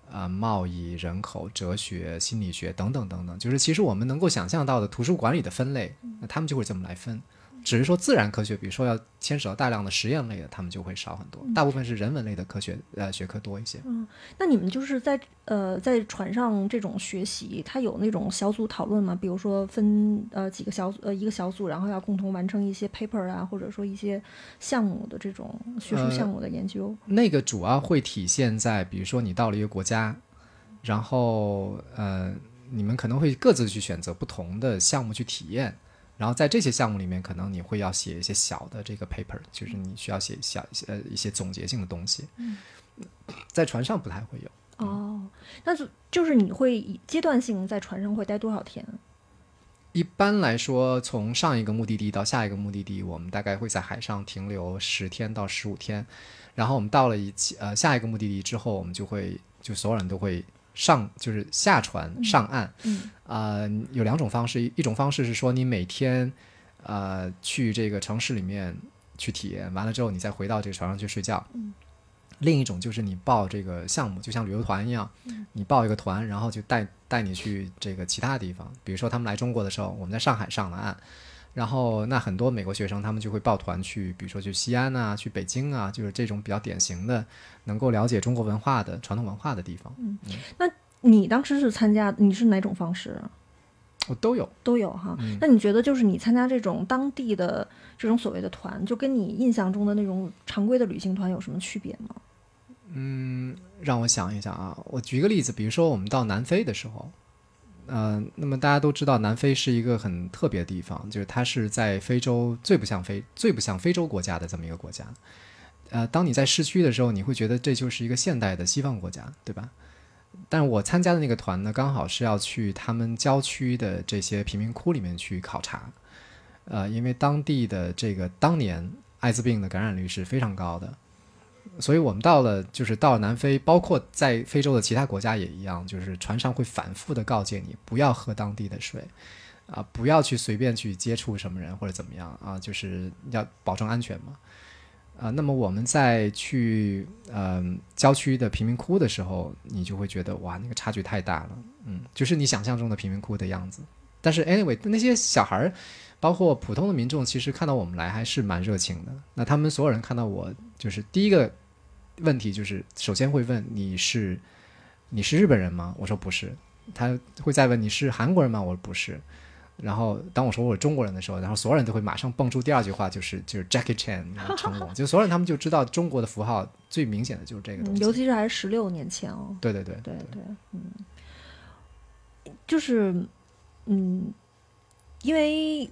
呃贸易、人口、哲学、心理学等等等等，就是其实我们能够想象到的图书馆里的分类，那他们就会这么来分。只是说自然科学，比如说要牵扯到大量的实验类的，他们就会少很多，大部分是人文类的科学呃学科多一些。嗯那你们就是在呃在船上这种学习，它有那种小组讨论吗？比如说分呃几个小组呃一个小组，然后要共同完成一些 paper 啊，或者说一些项目的这种学术呃项目的研究。那个主要会体现在，比如说你到了一个国家，然后呃，你们可能会各自去选择不同的项目去体验，然后在这些项目里面，可能你会要写一些小的这个 paper，就是你需要写小呃一些总结性的东西。在船上不太会有。哦，那就就是你会以阶段性在船上会待多少天？一般来说，从上一个目的地到下一个目的地，我们大概会在海上停留十天到十五天。然后我们到了一起呃下一个目的地之后，我们就会就所有人都会上就是下船上岸。嗯呃，有两种方式，一一种方式是说你每天呃去这个城市里面去体验，完了之后你再回到这个船上去睡觉。嗯另一种就是你报这个项目，就像旅游团一样，你报一个团，然后就带带你去这个其他地方。比如说他们来中国的时候，我们在上海上了岸，然后那很多美国学生他们就会抱团去，比如说去西安啊，去北京啊，就是这种比较典型的能够了解中国文化的传统文化的地方，嗯，那你当时是参加，你是哪种方式啊？我都有。都有哈。嗯那你觉得就是你参加这种当地的这种所谓的团，就跟你印象中的那种常规的旅行团有什么区别吗？嗯让我想一想啊，我举一个例子，比如说我们到南非的时候，呃，那么大家都知道南非是一个很特别的地方，就是它是在非洲最不像非最不像非洲国家的这么一个国家。呃，当你在市区的时候，你会觉得这就是一个现代的西方国家，对吧？但我参加的那个团呢，刚好是要去他们郊区的这些贫民窟里面去考察，呃，因为当地的这个当年艾滋病的感染率是非常高的，所以我们到了就是到了南非，包括在非洲的其他国家也一样，就是船上会反复的告诫你不要喝当地的水，啊，不要去随便去接触什么人或者怎么样啊，就是要保证安全嘛。啊，那么我们在去嗯郊区的贫民窟的时候，你就会觉得哇，那个差距太大了，嗯，就是你想象中的贫民窟的样子。但是 anyway，那些小孩儿，包括普通的民众，其实看到我们来还是蛮热情的。那他们所有人看到我，就是第一个问题就是首先会问你是你是日本人吗？我说不是。他会再问你是韩国人吗？我说不是。然后当我说我是中国人的时候，然后所有人都会马上蹦出第二句话，就是就是 Jackie Chan 成龙，就所有人他们就知道中国的符号最明显的就是这个东西，尤其是还是十六年前哦。对对对对对，嗯，就是嗯，因为。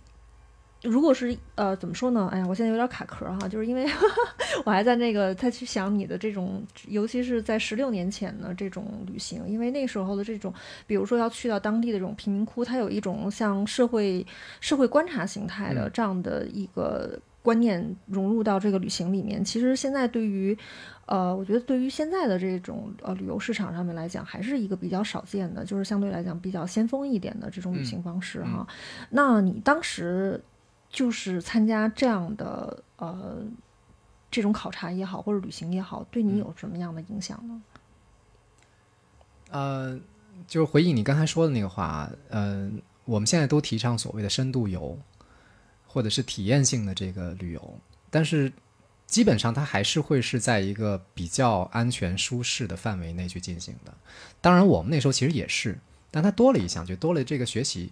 如果是呃怎么说呢？哎呀，我现在有点卡壳哈，就是因为 我还在那个再去想你的这种，尤其是在十六年前的这种旅行，因为那时候的这种，比如说要去到当地的这种贫民窟，它有一种像社会社会观察形态的这样的一个观念融入到这个旅行里面。其实现在对于呃，我觉得对于现在的这种呃旅游市场上面来讲，还是一个比较少见的，就是相对来讲比较先锋一点的这种旅行方式哈。那你当时？就是参加这样的呃这种考察也好，或者旅行也好，对你有什么样的影响呢？呃，就是回应你刚才说的那个话，嗯，我们现在都提倡所谓的深度游，或者是体验性的这个旅游，但是基本上它还是会是在一个比较安全舒适的范围内去进行的。当然，我们那时候其实也是，但它多了一项，就多了这个学习。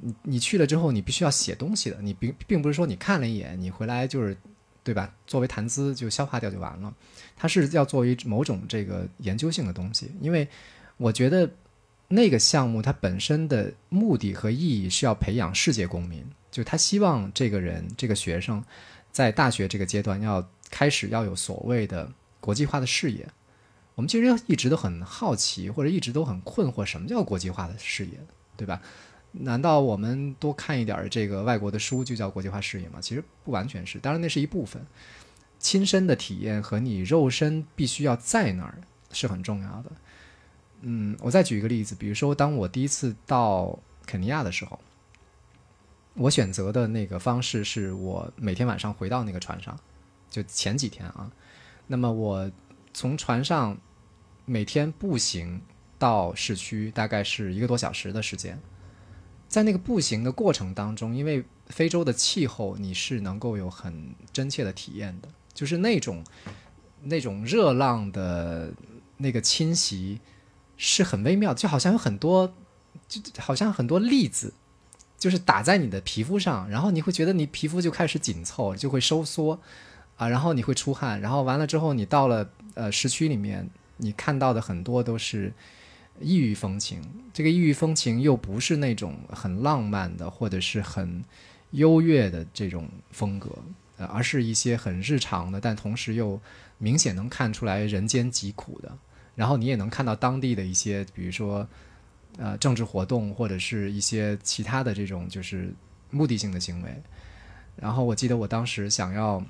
你你去了之后，你必须要写东西的。你并并不是说你看了一眼，你回来就是，对吧？作为谈资就消化掉就完了。它是要作为某种这个研究性的东西。因为我觉得那个项目它本身的目的和意义是要培养世界公民，就他希望这个人这个学生在大学这个阶段要开始要有所谓的国际化的视野。我们其实一直都很好奇，或者一直都很困惑，什么叫国际化的视野，对吧？难道我们多看一点这个外国的书就叫国际化视野吗？其实不完全是，当然那是一部分。亲身的体验和你肉身必须要在那儿是很重要的。嗯，我再举一个例子，比如说当我第一次到肯尼亚的时候，我选择的那个方式是我每天晚上回到那个船上，就前几天啊，那么我从船上每天步行到市区，大概是一个多小时的时间。在那个步行的过程当中，因为非洲的气候，你是能够有很真切的体验的，就是那种那种热浪的那个侵袭是很微妙，就好像有很多，就好像很多粒子，就是打在你的皮肤上，然后你会觉得你皮肤就开始紧凑，就会收缩啊，然后你会出汗，然后完了之后，你到了呃市区里面，你看到的很多都是。异域风情，这个异域风情又不是那种很浪漫的，或者是很优越的这种风格，呃，而是一些很日常的，但同时又明显能看出来人间疾苦的。然后你也能看到当地的一些，比如说，呃，政治活动或者是一些其他的这种就是目的性的行为。然后我记得我当时想要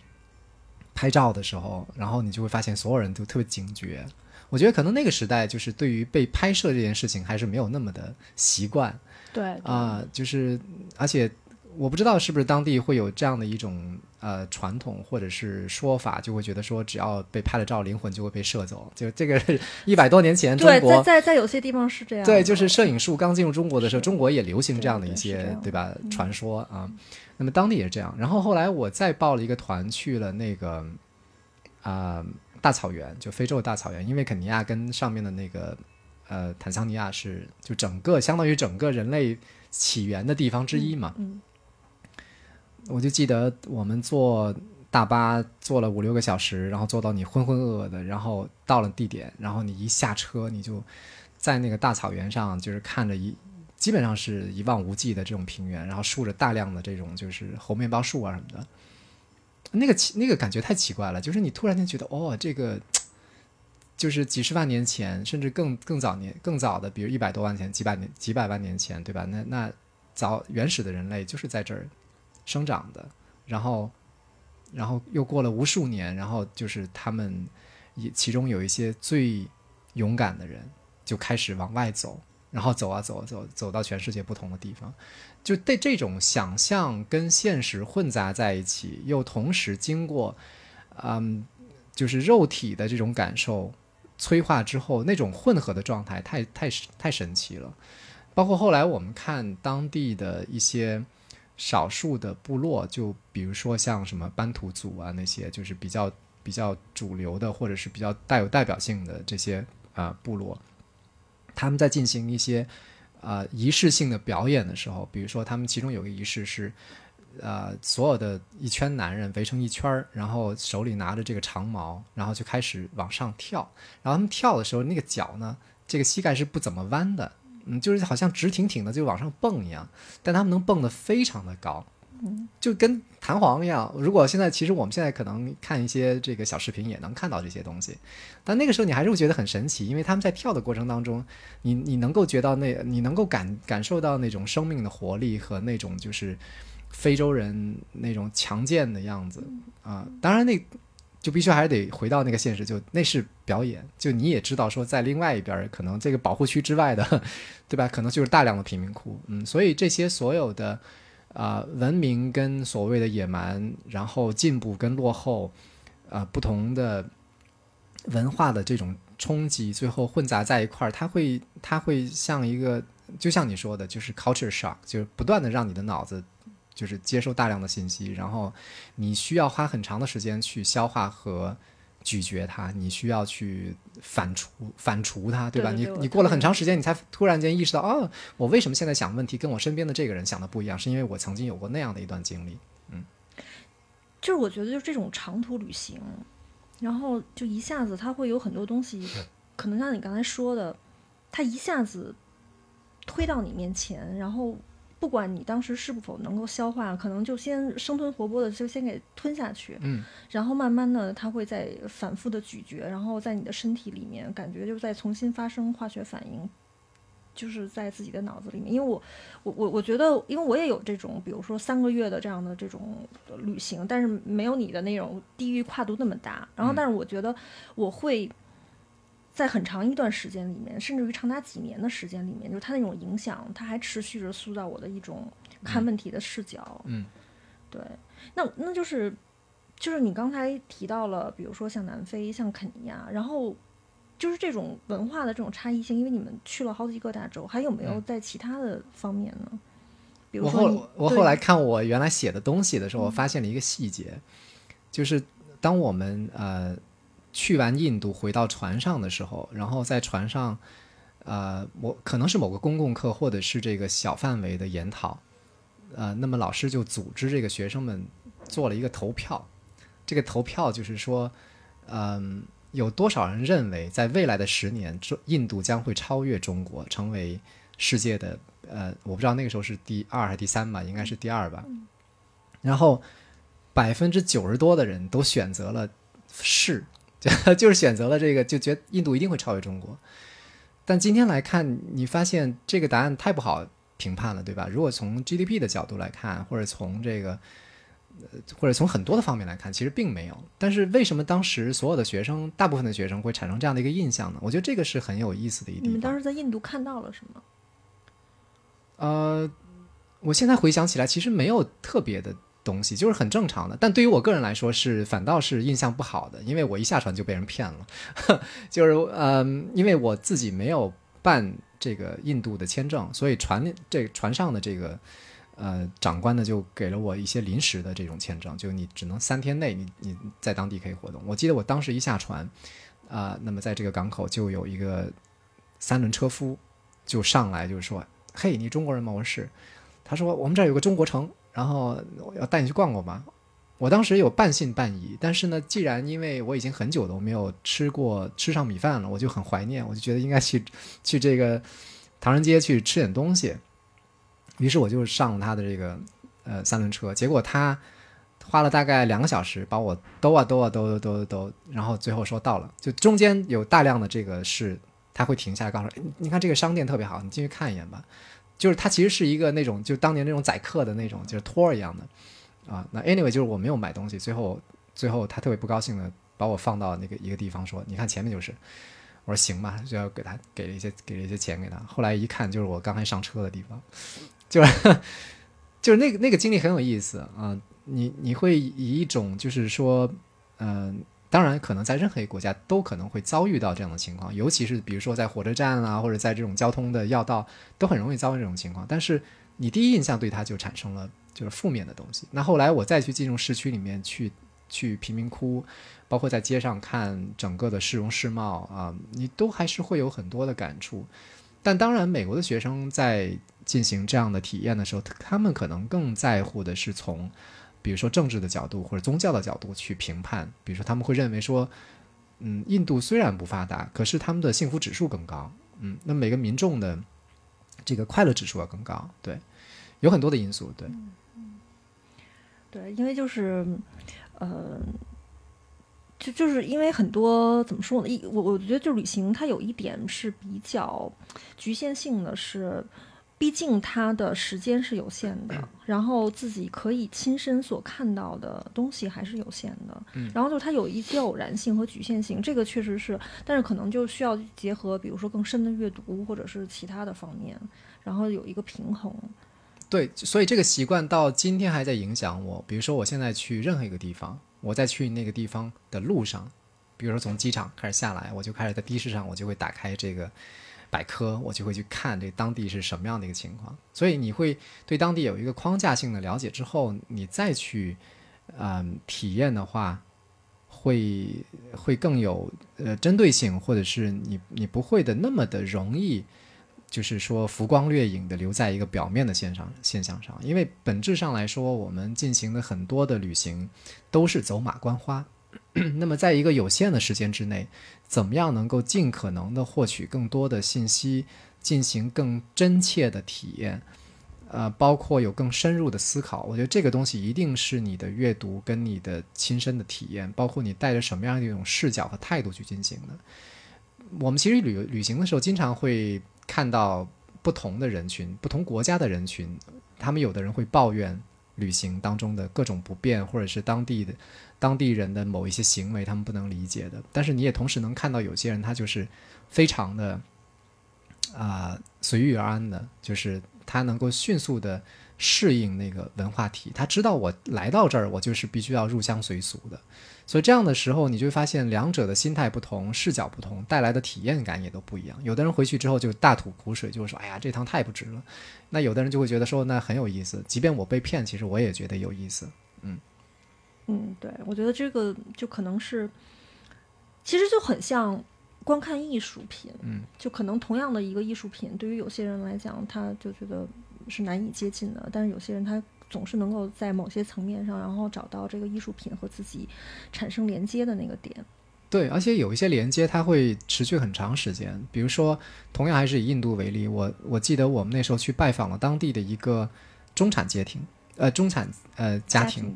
拍照的时候，然后你就会发现所有人都特别警觉。我觉得可能那个时代就是对于被拍摄这件事情还是没有那么的习惯，对啊，就是而且我不知道是不是当地会有这样的一种呃传统或者是说法，就会觉得说只要被拍了照，灵魂就会被摄走。就这个一百多年前中国在在在有些地方是这样，对，就是摄影术刚进入中国的时候，中国也流行这样的一些对吧传说啊。那么当地也是这样。然后后来我再报了一个团去了那个啊。大草原就非洲的大草原，因为肯尼亚跟上面的那个呃坦桑尼亚是就整个相当于整个人类起源的地方之一嘛。嗯，我就记得我们坐大巴坐了五六个小时，然后坐到你浑浑噩噩的，然后到了地点，然后你一下车，你就在那个大草原上，就是看着一基本上是一望无际的这种平原，然后竖着大量的这种就是猴面包树啊什么的。那个奇那个感觉太奇怪了，就是你突然间觉得，哦，这个就是几十万年前，甚至更更早年更早的，比如一百多万前、几百年、几百万年前，对吧？那那早原始的人类就是在这儿生长的，然后然后又过了无数年，然后就是他们也其中有一些最勇敢的人就开始往外走，然后走啊走啊走，走到全世界不同的地方。就对这种想象跟现实混杂在一起，又同时经过，嗯，就是肉体的这种感受催化之后，那种混合的状态太太太神奇了。包括后来我们看当地的一些少数的部落，就比如说像什么班图族啊那些，就是比较比较主流的或者是比较带有代表性的这些啊部落，他们在进行一些。啊，仪式性的表演的时候，比如说他们其中有个仪式是，呃，所有的一圈男人围成一圈儿，然后手里拿着这个长矛，然后就开始往上跳。然后他们跳的时候，那个脚呢，这个膝盖是不怎么弯的，嗯，就是好像直挺挺的就往上蹦一样。但他们能蹦得非常的高。就跟弹簧一样，如果现在其实我们现在可能看一些这个小视频也能看到这些东西，但那个时候你还是会觉得很神奇，因为他们在跳的过程当中，你你能够觉到那，你能够感感受到那种生命的活力和那种就是非洲人那种强健的样子啊。当然那就必须还是得回到那个现实，就那是表演，就你也知道说在另外一边可能这个保护区之外的，对吧？可能就是大量的贫民窟，嗯，所以这些所有的。啊，文明跟所谓的野蛮，然后进步跟落后，啊，不同的文化的这种冲击，最后混杂在一块儿，它会，它会像一个，就像你说的，就是 culture shock，就是不断的让你的脑子就是接受大量的信息，然后你需要花很长的时间去消化和。咀嚼它，你需要去反刍反刍它，对吧？你你过了很长时间，你才突然间意识到，哦，我为什么现在想问题跟我身边的这个人想的不一样？是因为我曾经有过那样的一段经历。嗯，就是我觉得，就是这种长途旅行，然后就一下子，它会有很多东西，可能像你刚才说的，它一下子推到你面前，然后。不管你当时是否能够消化，可能就先生吞活剥的就先给吞下去，嗯，然后慢慢的它会在反复的咀嚼，然后在你的身体里面感觉就在重新发生化学反应，就是在自己的脑子里面。因为我我我我觉得，因为我也有这种，比如说三个月的这样的这种旅行，但是没有你的那种地域跨度那么大。然后，但是我觉得我会。在很长一段时间里面，甚至于长达几年的时间里面，就是它那种影响，它还持续着塑造我的一种看问题的视角。嗯，对。那那就是，就是你刚才提到了，比如说像南非、像肯尼亚，然后就是这种文化的这种差异性，因为你们去了好几个大洲，还有没有在其他的方面呢？比如说，我后我后来看我原来写的东西的时候，我发现了一个细节，就是当我们呃。去完印度回到船上的时候，然后在船上，呃，我可能是某个公共课或者是这个小范围的研讨，呃，那么老师就组织这个学生们做了一个投票，这个投票就是说，嗯，有多少人认为在未来的十年，中印度将会超越中国，成为世界的呃，我不知道那个时候是第二还是第三吧，应该是第二吧。然后百分之九十多的人都选择了是。就 就是选择了这个，就觉得印度一定会超越中国。但今天来看，你发现这个答案太不好评判了，对吧？如果从 GDP 的角度来看，或者从这个，或者从很多的方面来看，其实并没有。但是为什么当时所有的学生，大部分的学生会产生这样的一个印象呢？我觉得这个是很有意思的一点。你们当时在印度看到了什么？呃，我现在回想起来，其实没有特别的。东西就是很正常的，但对于我个人来说是反倒是印象不好的，因为我一下船就被人骗了，就是嗯，因为我自己没有办这个印度的签证，所以船这船上的这个呃长官呢就给了我一些临时的这种签证，就你只能三天内你你在当地可以活动。我记得我当时一下船啊，那么在这个港口就有一个三轮车夫就上来就说，嘿，你中国人吗？我是，他说我们这儿有个中国城。然后我要带你去逛逛嘛，我当时有半信半疑，但是呢，既然因为我已经很久都没有吃过吃上米饭了，我就很怀念，我就觉得应该去去这个唐人街去吃点东西，于是我就上了他的这个呃三轮车，结果他花了大概两个小时把我兜啊兜啊兜兜兜兜，然后最后说到了，就中间有大量的这个是他会停下来告诉我，你看这个商店特别好，你进去看一眼吧。就是它其实是一个那种就当年那种宰客的那种就是托儿一样的啊。那 anyway 就是我没有买东西，最后最后他特别不高兴的把我放到那个一个地方说，你看前面就是。我说行吧，就要给他给了一些给了一些钱给他。后来一看就是我刚才上车的地方，就是 就是那个那个经历很有意思啊。你你会以一种就是说，嗯，当然可能在任何一个国家都可能会遭遇到这样的情况，尤其是比如说在火车站啊，或者在这种交通的要道，都很容易遭遇这种情况。但是你第一印象对他就产生了就是负面的东西。那后来我再去进入市区里面去去贫民窟。包括在街上看整个的市容市貌啊，你都还是会有很多的感触。但当然，美国的学生在进行这样的体验的时候，他们可能更在乎的是从，比如说政治的角度或者宗教的角度去评判。比如说，他们会认为说，嗯，印度虽然不发达，可是他们的幸福指数更高。嗯，那每个民众的这个快乐指数要更高。对，有很多的因素。对，对，因为就是，呃。就就是因为很多怎么说呢？一我我觉得就旅行它有一点是比较局限性的，是毕竟它的时间是有限的，然后自己可以亲身所看到的东西还是有限的。嗯，然后就是它有一些偶然性和局限性，这个确实是，但是可能就需要结合，比如说更深的阅读或者是其他的方面，然后有一个平衡。对，所以这个习惯到今天还在影响我。比如说，我现在去任何一个地方。我在去那个地方的路上，比如说从机场开始下来，我就开始在的士上，我就会打开这个百科，我就会去看这当地是什么样的一个情况。所以你会对当地有一个框架性的了解之后，你再去嗯体验的话，会会更有呃针对性，或者是你你不会的那么的容易。就是说，浮光掠影的留在一个表面的现象现象上，因为本质上来说，我们进行的很多的旅行都是走马观花。那么，在一个有限的时间之内，怎么样能够尽可能的获取更多的信息，进行更真切的体验？呃，包括有更深入的思考。我觉得这个东西一定是你的阅读跟你的亲身的体验，包括你带着什么样的一种视角和态度去进行的。我们其实旅旅行的时候，经常会。看到不同的人群，不同国家的人群，他们有的人会抱怨旅行当中的各种不便，或者是当地的当地人的某一些行为，他们不能理解的。但是你也同时能看到有些人，他就是非常的啊随遇而安的，就是他能够迅速的适应那个文化体，他知道我来到这儿，我就是必须要入乡随俗的。所以这样的时候，你就会发现两者的心态不同，视角不同，带来的体验感也都不一样。有的人回去之后就大吐苦水，就说：“哎呀，这趟太不值了。”那有的人就会觉得说：“那很有意思。”即便我被骗，其实我也觉得有意思。嗯嗯，对，我觉得这个就可能是，其实就很像观看艺术品。嗯，就可能同样的一个艺术品，对于有些人来讲，他就觉得是难以接近的，但是有些人他。总是能够在某些层面上，然后找到这个艺术品和自己产生连接的那个点。对，而且有一些连接，它会持续很长时间。比如说，同样还是以印度为例，我我记得我们那时候去拜访了当地的一个中产家庭，呃，中产呃家庭，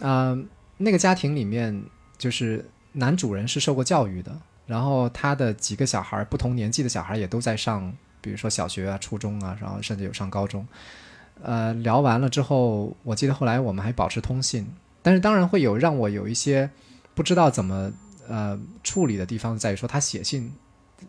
呃，那个家庭里面就是男主人是受过教育的，然后他的几个小孩，不同年纪的小孩也都在上，比如说小学啊、初中啊，然后甚至有上高中。呃，聊完了之后，我记得后来我们还保持通信，但是当然会有让我有一些不知道怎么呃处理的地方，在于说他写信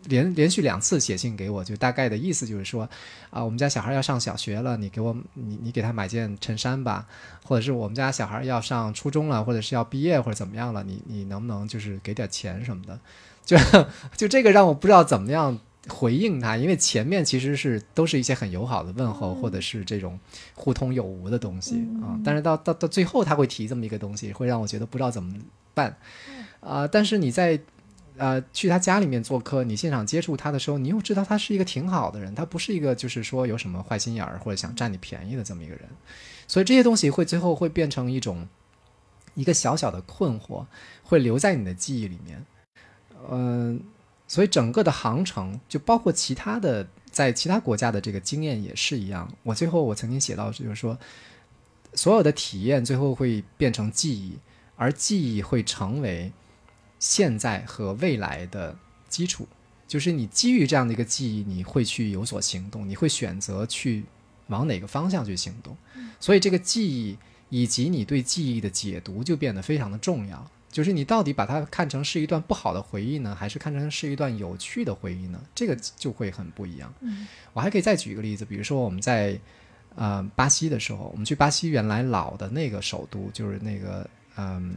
连连续两次写信给我，就大概的意思就是说啊，我们家小孩要上小学了，你给我你你给他买件衬衫吧，或者是我们家小孩要上初中了，或者是要毕业或者怎么样了，你你能不能就是给点钱什么的，就 就这个让我不知道怎么样。回应他，因为前面其实是都是一些很友好的问候，或者是这种互通有无的东西啊。但是到到到最后，他会提这么一个东西，会让我觉得不知道怎么办啊。但是你在呃去他家里面做客，你现场接触他的时候，你又知道他是一个挺好的人，他不是一个就是说有什么坏心眼儿或者想占你便宜的这么一个人。所以这些东西会最后会变成一种一个小小的困惑，会留在你的记忆里面。嗯。所以整个的航程，就包括其他的，在其他国家的这个经验也是一样。我最后我曾经写到，就是说，所有的体验最后会变成记忆，而记忆会成为现在和未来的基础。就是你基于这样的一个记忆，你会去有所行动，你会选择去往哪个方向去行动。所以这个记忆以及你对记忆的解读就变得非常的重要。就是你到底把它看成是一段不好的回忆呢，还是看成是一段有趣的回忆呢？这个就会很不一样。我还可以再举一个例子，比如说我们在呃巴西的时候，我们去巴西原来老的那个首都，就是那个嗯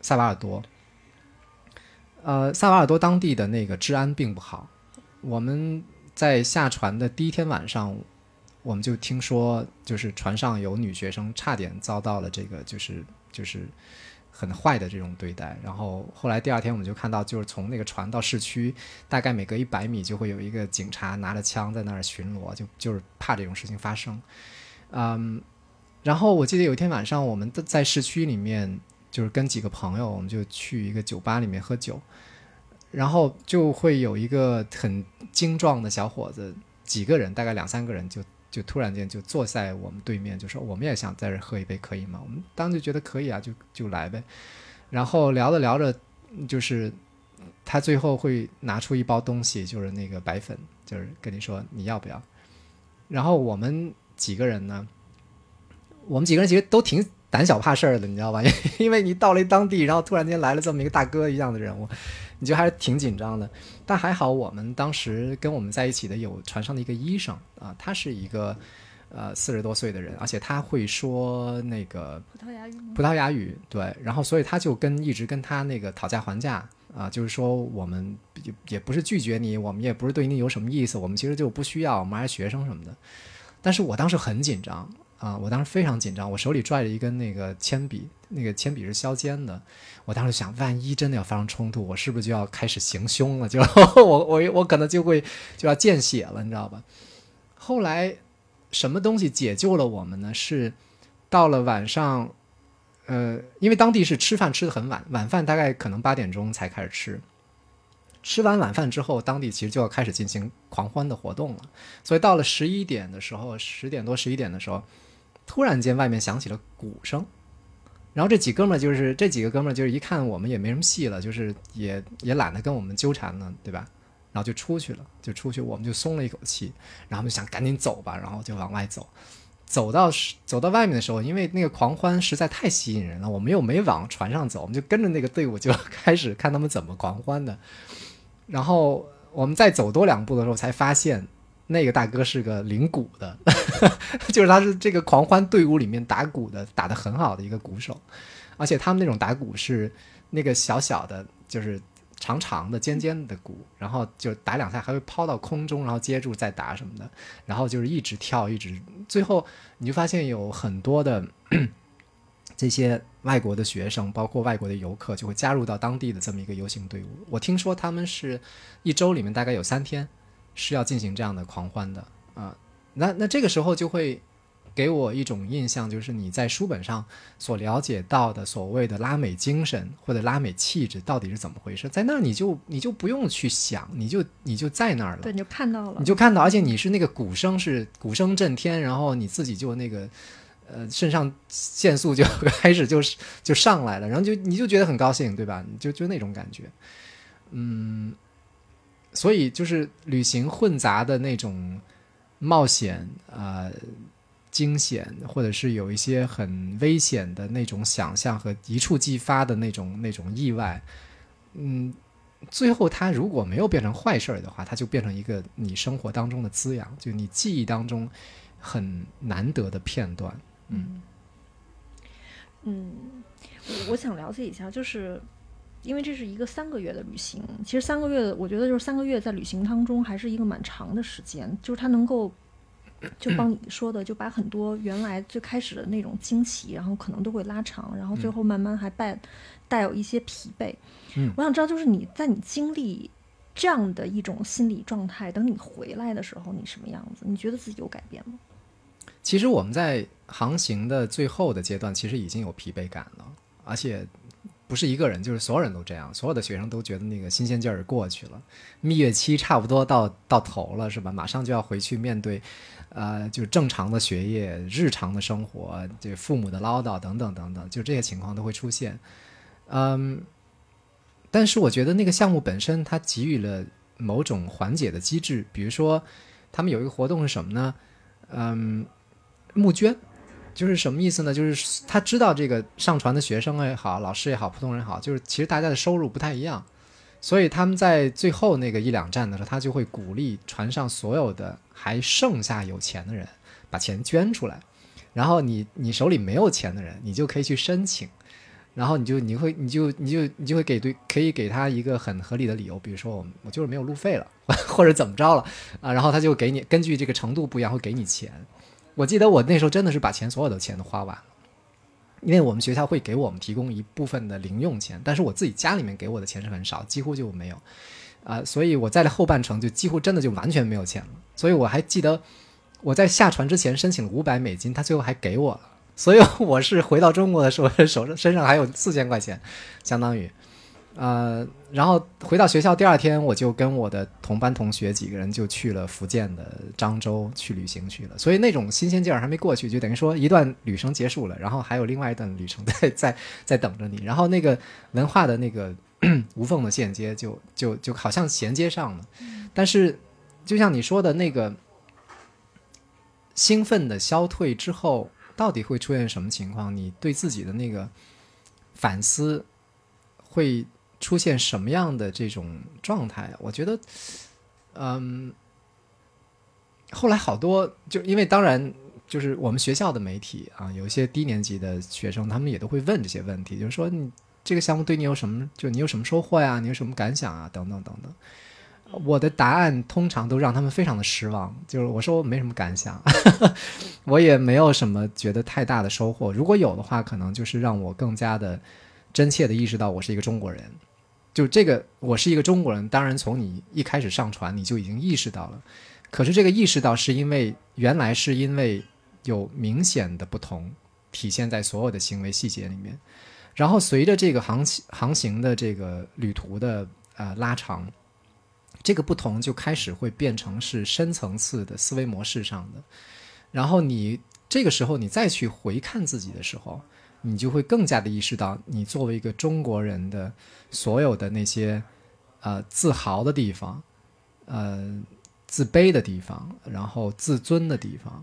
萨瓦尔多。呃，萨瓦尔多当地的那个治安并不好。我们在下船的第一天晚上，我们就听说，就是船上有女学生差点遭到了这个，就是就是很坏的这种对待。然后后来第二天我们就看到，就是从那个船到市区，大概每隔一百米就会有一个警察拿着枪在那儿巡逻，就就是怕这种事情发生。嗯，然后我记得有一天晚上，我们在市区里面。就是跟几个朋友，我们就去一个酒吧里面喝酒，然后就会有一个很精壮的小伙子，几个人，大概两三个人，就就突然间就坐在我们对面，就说我们也想在这喝一杯，可以吗？我们当时就觉得可以啊，就就来呗。然后聊着聊着，就是他最后会拿出一包东西，就是那个白粉，就是跟你说你要不要。然后我们几个人呢，我们几个人其实都挺。胆小怕事儿的，你知道吧？因为你到了当地，然后突然间来了这么一个大哥一样的人物，你就还是挺紧张的。但还好，我们当时跟我们在一起的有船上的一个医生啊，他是一个呃四十多岁的人，而且他会说那个葡萄牙语。葡萄牙语对，然后所以他就跟一直跟他那个讨价还价啊，就是说我们也也不是拒绝你，我们也不是对你有什么意思，我们其实就不需要，我们还是学生什么的。但是我当时很紧张。啊！我当时非常紧张，我手里拽着一根那个铅笔，那个铅笔是削尖的。我当时想，万一真的要发生冲突，我是不是就要开始行凶了？就我我我可能就会就要见血了，你知道吧？后来什么东西解救了我们呢？是到了晚上，呃，因为当地是吃饭吃的很晚，晚饭大概可能八点钟才开始吃。吃完晚饭之后，当地其实就要开始进行狂欢的活动了。所以到了十一点的时候，十点多十一点的时候。突然间，外面响起了鼓声，然后这几哥们儿就是这几个哥们儿，就是一看我们也没什么戏了，就是也也懒得跟我们纠缠了，对吧？然后就出去了，就出去，我们就松了一口气，然后就想赶紧走吧，然后就往外走。走到走到外面的时候，因为那个狂欢实在太吸引人了，我们又没往船上走，我们就跟着那个队伍就开始看他们怎么狂欢的。然后我们再走多两步的时候，才发现。那个大哥是个领鼓的，就是他是这个狂欢队伍里面打鼓的，打得很好的一个鼓手，而且他们那种打鼓是那个小小的，就是长长的、尖尖的鼓，然后就打两下还会抛到空中，然后接住再打什么的，然后就是一直跳，一直最后你就发现有很多的 这些外国的学生，包括外国的游客，就会加入到当地的这么一个游行队伍。我听说他们是一周里面大概有三天。是要进行这样的狂欢的啊，那那这个时候就会给我一种印象，就是你在书本上所了解到的所谓的拉美精神或者拉美气质到底是怎么回事？在那儿你就你就不用去想，你就你就在那儿了，对，你就看到了，你就看到，而且你是那个鼓声是鼓声震天，然后你自己就那个呃肾上腺素就 开始就是就上来了，然后就你就觉得很高兴，对吧？就就那种感觉，嗯。所以就是旅行混杂的那种冒险啊、惊险，或者是有一些很危险的那种想象和一触即发的那种那种意外，嗯，最后它如果没有变成坏事儿的话，它就变成一个你生活当中的滋养，就你记忆当中很难得的片段。嗯嗯，我想了解一下，就是。因为这是一个三个月的旅行，其实三个月，我觉得就是三个月在旅行当中还是一个蛮长的时间，就是它能够，就帮你 说的，就把很多原来最开始的那种惊奇，然后可能都会拉长，然后最后慢慢还带带有一些疲惫。嗯，我想知道，就是你在你经历这样的一种心理状态，等你回来的时候，你什么样子？你觉得自己有改变吗？其实我们在航行的最后的阶段，其实已经有疲惫感了，而且。不是一个人，就是所有人都这样，所有的学生都觉得那个新鲜劲儿过去了，蜜月期差不多到到头了，是吧？马上就要回去面对，呃，就正常的学业、日常的生活，这父母的唠叨等等等等，就这些情况都会出现。嗯，但是我觉得那个项目本身它给予了某种缓解的机制，比如说他们有一个活动是什么呢？嗯，募捐。就是什么意思呢？就是他知道这个上传的学生也好，老师也好，普通人好，就是其实大家的收入不太一样，所以他们在最后那个一两站的时候，他就会鼓励船上所有的还剩下有钱的人把钱捐出来，然后你你手里没有钱的人，你就可以去申请，然后你就你会你就你就你就会给对可以给他一个很合理的理由，比如说我我就是没有路费了，或者怎么着了啊，然后他就给你根据这个程度不一样会给你钱。我记得我那时候真的是把钱所有的钱都花完了，因为我们学校会给我们提供一部分的零用钱，但是我自己家里面给我的钱是很少，几乎就没有，啊，所以我在后半程就几乎真的就完全没有钱了。所以我还记得我在下船之前申请了五百美金，他最后还给我了，所以我是回到中国的时候手上身上还有四千块钱，相当于。呃，然后回到学校第二天，我就跟我的同班同学几个人就去了福建的漳州去旅行去了。所以那种新鲜劲儿还没过去，就等于说一段旅程结束了，然后还有另外一段旅程在在在等着你。然后那个文化的那个无缝的衔接，就就就好像衔接上了。但是就像你说的那个兴奋的消退之后，到底会出现什么情况？你对自己的那个反思会。出现什么样的这种状态？我觉得，嗯，后来好多就因为当然就是我们学校的媒体啊，有一些低年级的学生，他们也都会问这些问题，就是说你这个项目对你有什么？就你有什么收获呀？你有什么感想啊？等等等等。我的答案通常都让他们非常的失望，就是我说我没什么感想，我也没有什么觉得太大的收获。如果有的话，可能就是让我更加的真切的意识到我是一个中国人。就这个，我是一个中国人，当然从你一开始上船，你就已经意识到了。可是这个意识到是因为原来是因为有明显的不同体现在所有的行为细节里面，然后随着这个航行航行的这个旅途的呃拉长，这个不同就开始会变成是深层次的思维模式上的。然后你这个时候你再去回看自己的时候。你就会更加的意识到，你作为一个中国人的所有的那些，呃，自豪的地方，呃，自卑的地方，然后自尊的地方，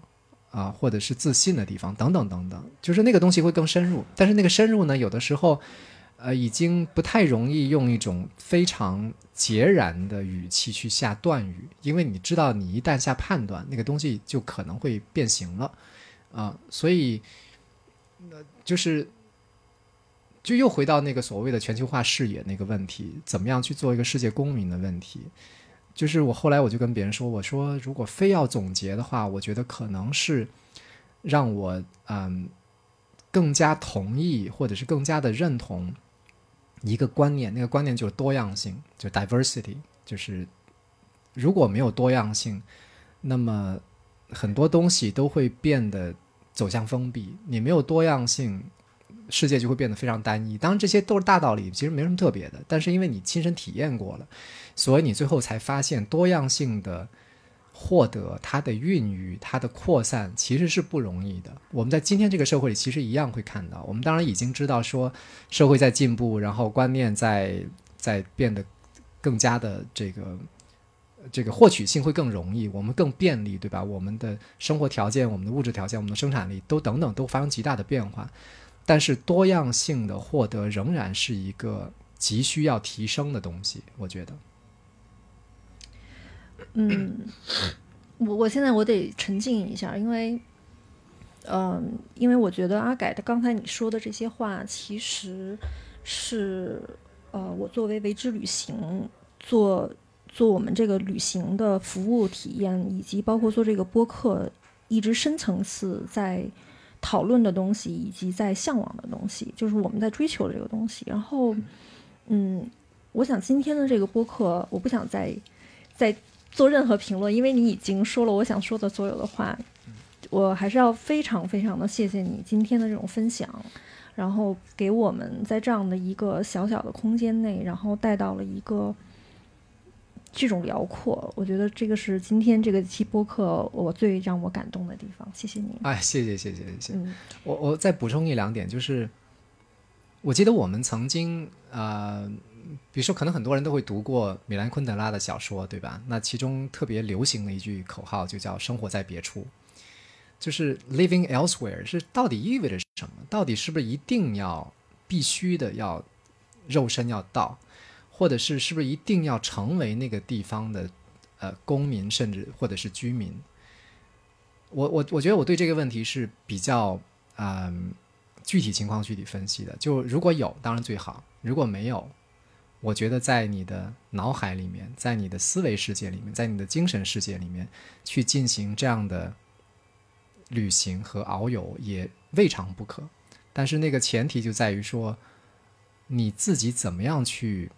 啊，或者是自信的地方，等等等等，就是那个东西会更深入。但是那个深入呢，有的时候，呃，已经不太容易用一种非常截然的语气去下断语，因为你知道，你一旦下判断，那个东西就可能会变形了，啊，所以。那就是，就又回到那个所谓的全球化视野那个问题，怎么样去做一个世界公民的问题。就是我后来我就跟别人说，我说如果非要总结的话，我觉得可能是让我嗯更加同意或者是更加的认同一个观念，那个观念就是多样性，就 diversity。就是如果没有多样性，那么很多东西都会变得。走向封闭，你没有多样性，世界就会变得非常单一。当然，这些都是大道理，其实没什么特别的。但是因为你亲身体验过了，所以你最后才发现，多样性的获得、它的孕育、它的扩散，其实是不容易的。我们在今天这个社会里，其实一样会看到。我们当然已经知道，说社会在进步，然后观念在在变得更加的这个。这个获取性会更容易，我们更便利，对吧？我们的生活条件、我们的物质条件、我们的生产力都等等都发生极大的变化，但是多样性的获得仍然是一个急需要提升的东西，我觉得。嗯，我我现在我得沉浸一下，因为，嗯，因为我觉得阿改的刚才你说的这些话，其实是呃，我作为为之旅行做。做我们这个旅行的服务体验，以及包括做这个播客，一直深层次在讨论的东西，以及在向往的东西，就是我们在追求的这个东西。然后，嗯，我想今天的这个播客，我不想再再做任何评论，因为你已经说了我想说的所有的话。我还是要非常非常的谢谢你今天的这种分享。然后给我们在这样的一个小小的空间内，然后带到了一个这种辽阔。我觉得这个是今天这个期播客我最让我感动的地方。谢谢你。哎，谢谢谢谢谢谢。嗯我我再补充一两点，就是我记得我们曾经呃，比如说可能很多人都会读过米兰昆德拉的小说，对吧？那其中特别流行的一句口号就叫“生活在别处”，就是 “living elsewhere” 是到底意味着什么？到底是不是一定要必须的要肉身要到，或者是是不是一定要成为那个地方的呃公民，甚至或者是居民？我我我觉得我对这个问题是比较嗯具体情况具体分析的。就如果有，当然最好；如果没有，我觉得在你的脑海里面，在你的思维世界里面，在你的精神世界里面去进行这样的旅行和遨游也未尝不可。但是那个前提就在于说，你自己怎么样去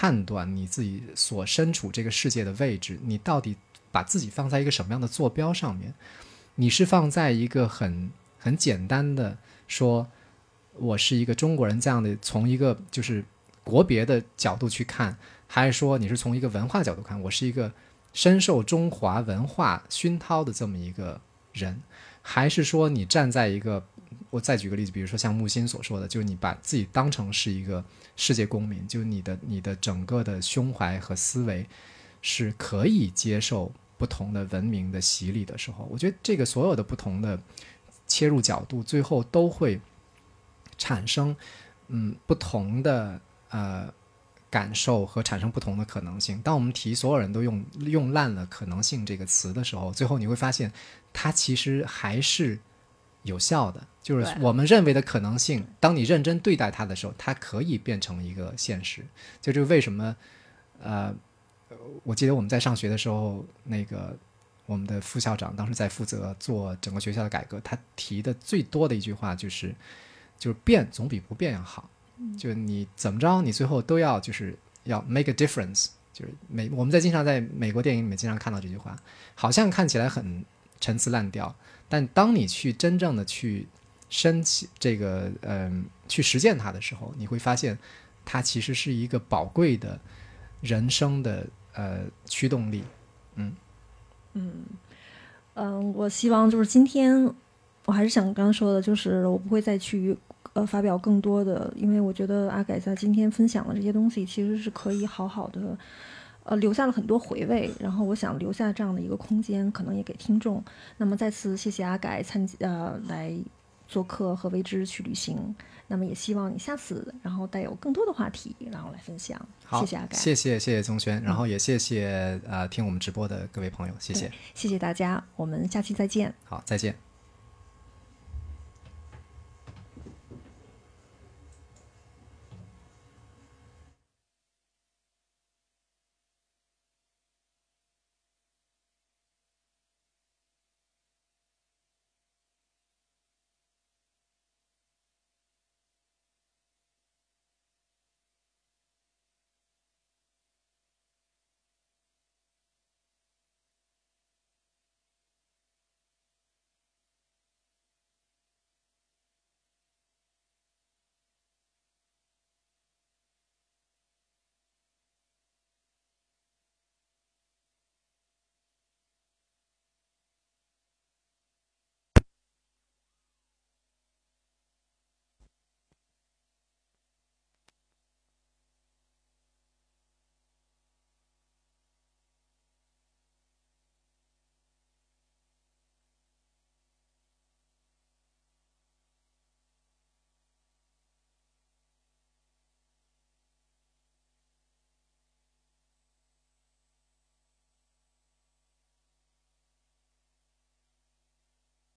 判断你自己所身处这个世界的位置，你到底把自己放在一个什么样的坐标上面？你是放在一个很很简单的说，我是一个中国人这样的，从一个就是国别的角度去看，还是说你是从一个文化角度看，我是一个深受中华文化熏陶的这么一个人，还是说你站在一个，我再举个例子，比如说像木心所说的，就是你把自己当成是一个世界公民，就是你的你的整个的胸怀和思维是可以接受不同的文明的洗礼的时候，我觉得这个所有的不同的切入角度，最后都会产生嗯不同的呃感受和产生不同的可能性。当我们提所有人都用用烂了“可能性”这个词的时候，最后你会发现它其实还是有效的。就是我们认为的可能性，当你认真对待它的时候，它可以变成一个现实。这就是为什么呃，我记得我们在上学的时候，那个我们的副校长当时在负责做整个学校的改革，他提的最多的一句话就是，就是变总比不变要好。就你怎么着，你最后都要就是要 make a difference。就是美我们在经常在美国电影里面经常看到这句话，好像看起来很陈词滥调，但当你去真正的去升起这个嗯、去实践它的时候，你会发现它其实是一个宝贵的人生的呃驱动力。嗯，我希望就是今天，我还是想刚刚说的，就是我不会再去呃发表更多的，因为我觉得阿改在今天分享的这些东西，其实是可以好好的。呃，留下了很多回味，然后我想留下这样的一个空间，可能也给听众。那么再次谢谢阿改参呃来做客和为之去旅行。那么也希望你下次然后带有更多的话题，然后来分享。好，谢谢阿改，谢谢谢谢宗轩，然后也谢谢呃听我们直播的各位朋友，谢谢。谢谢大家，我们下期再见。好，再见。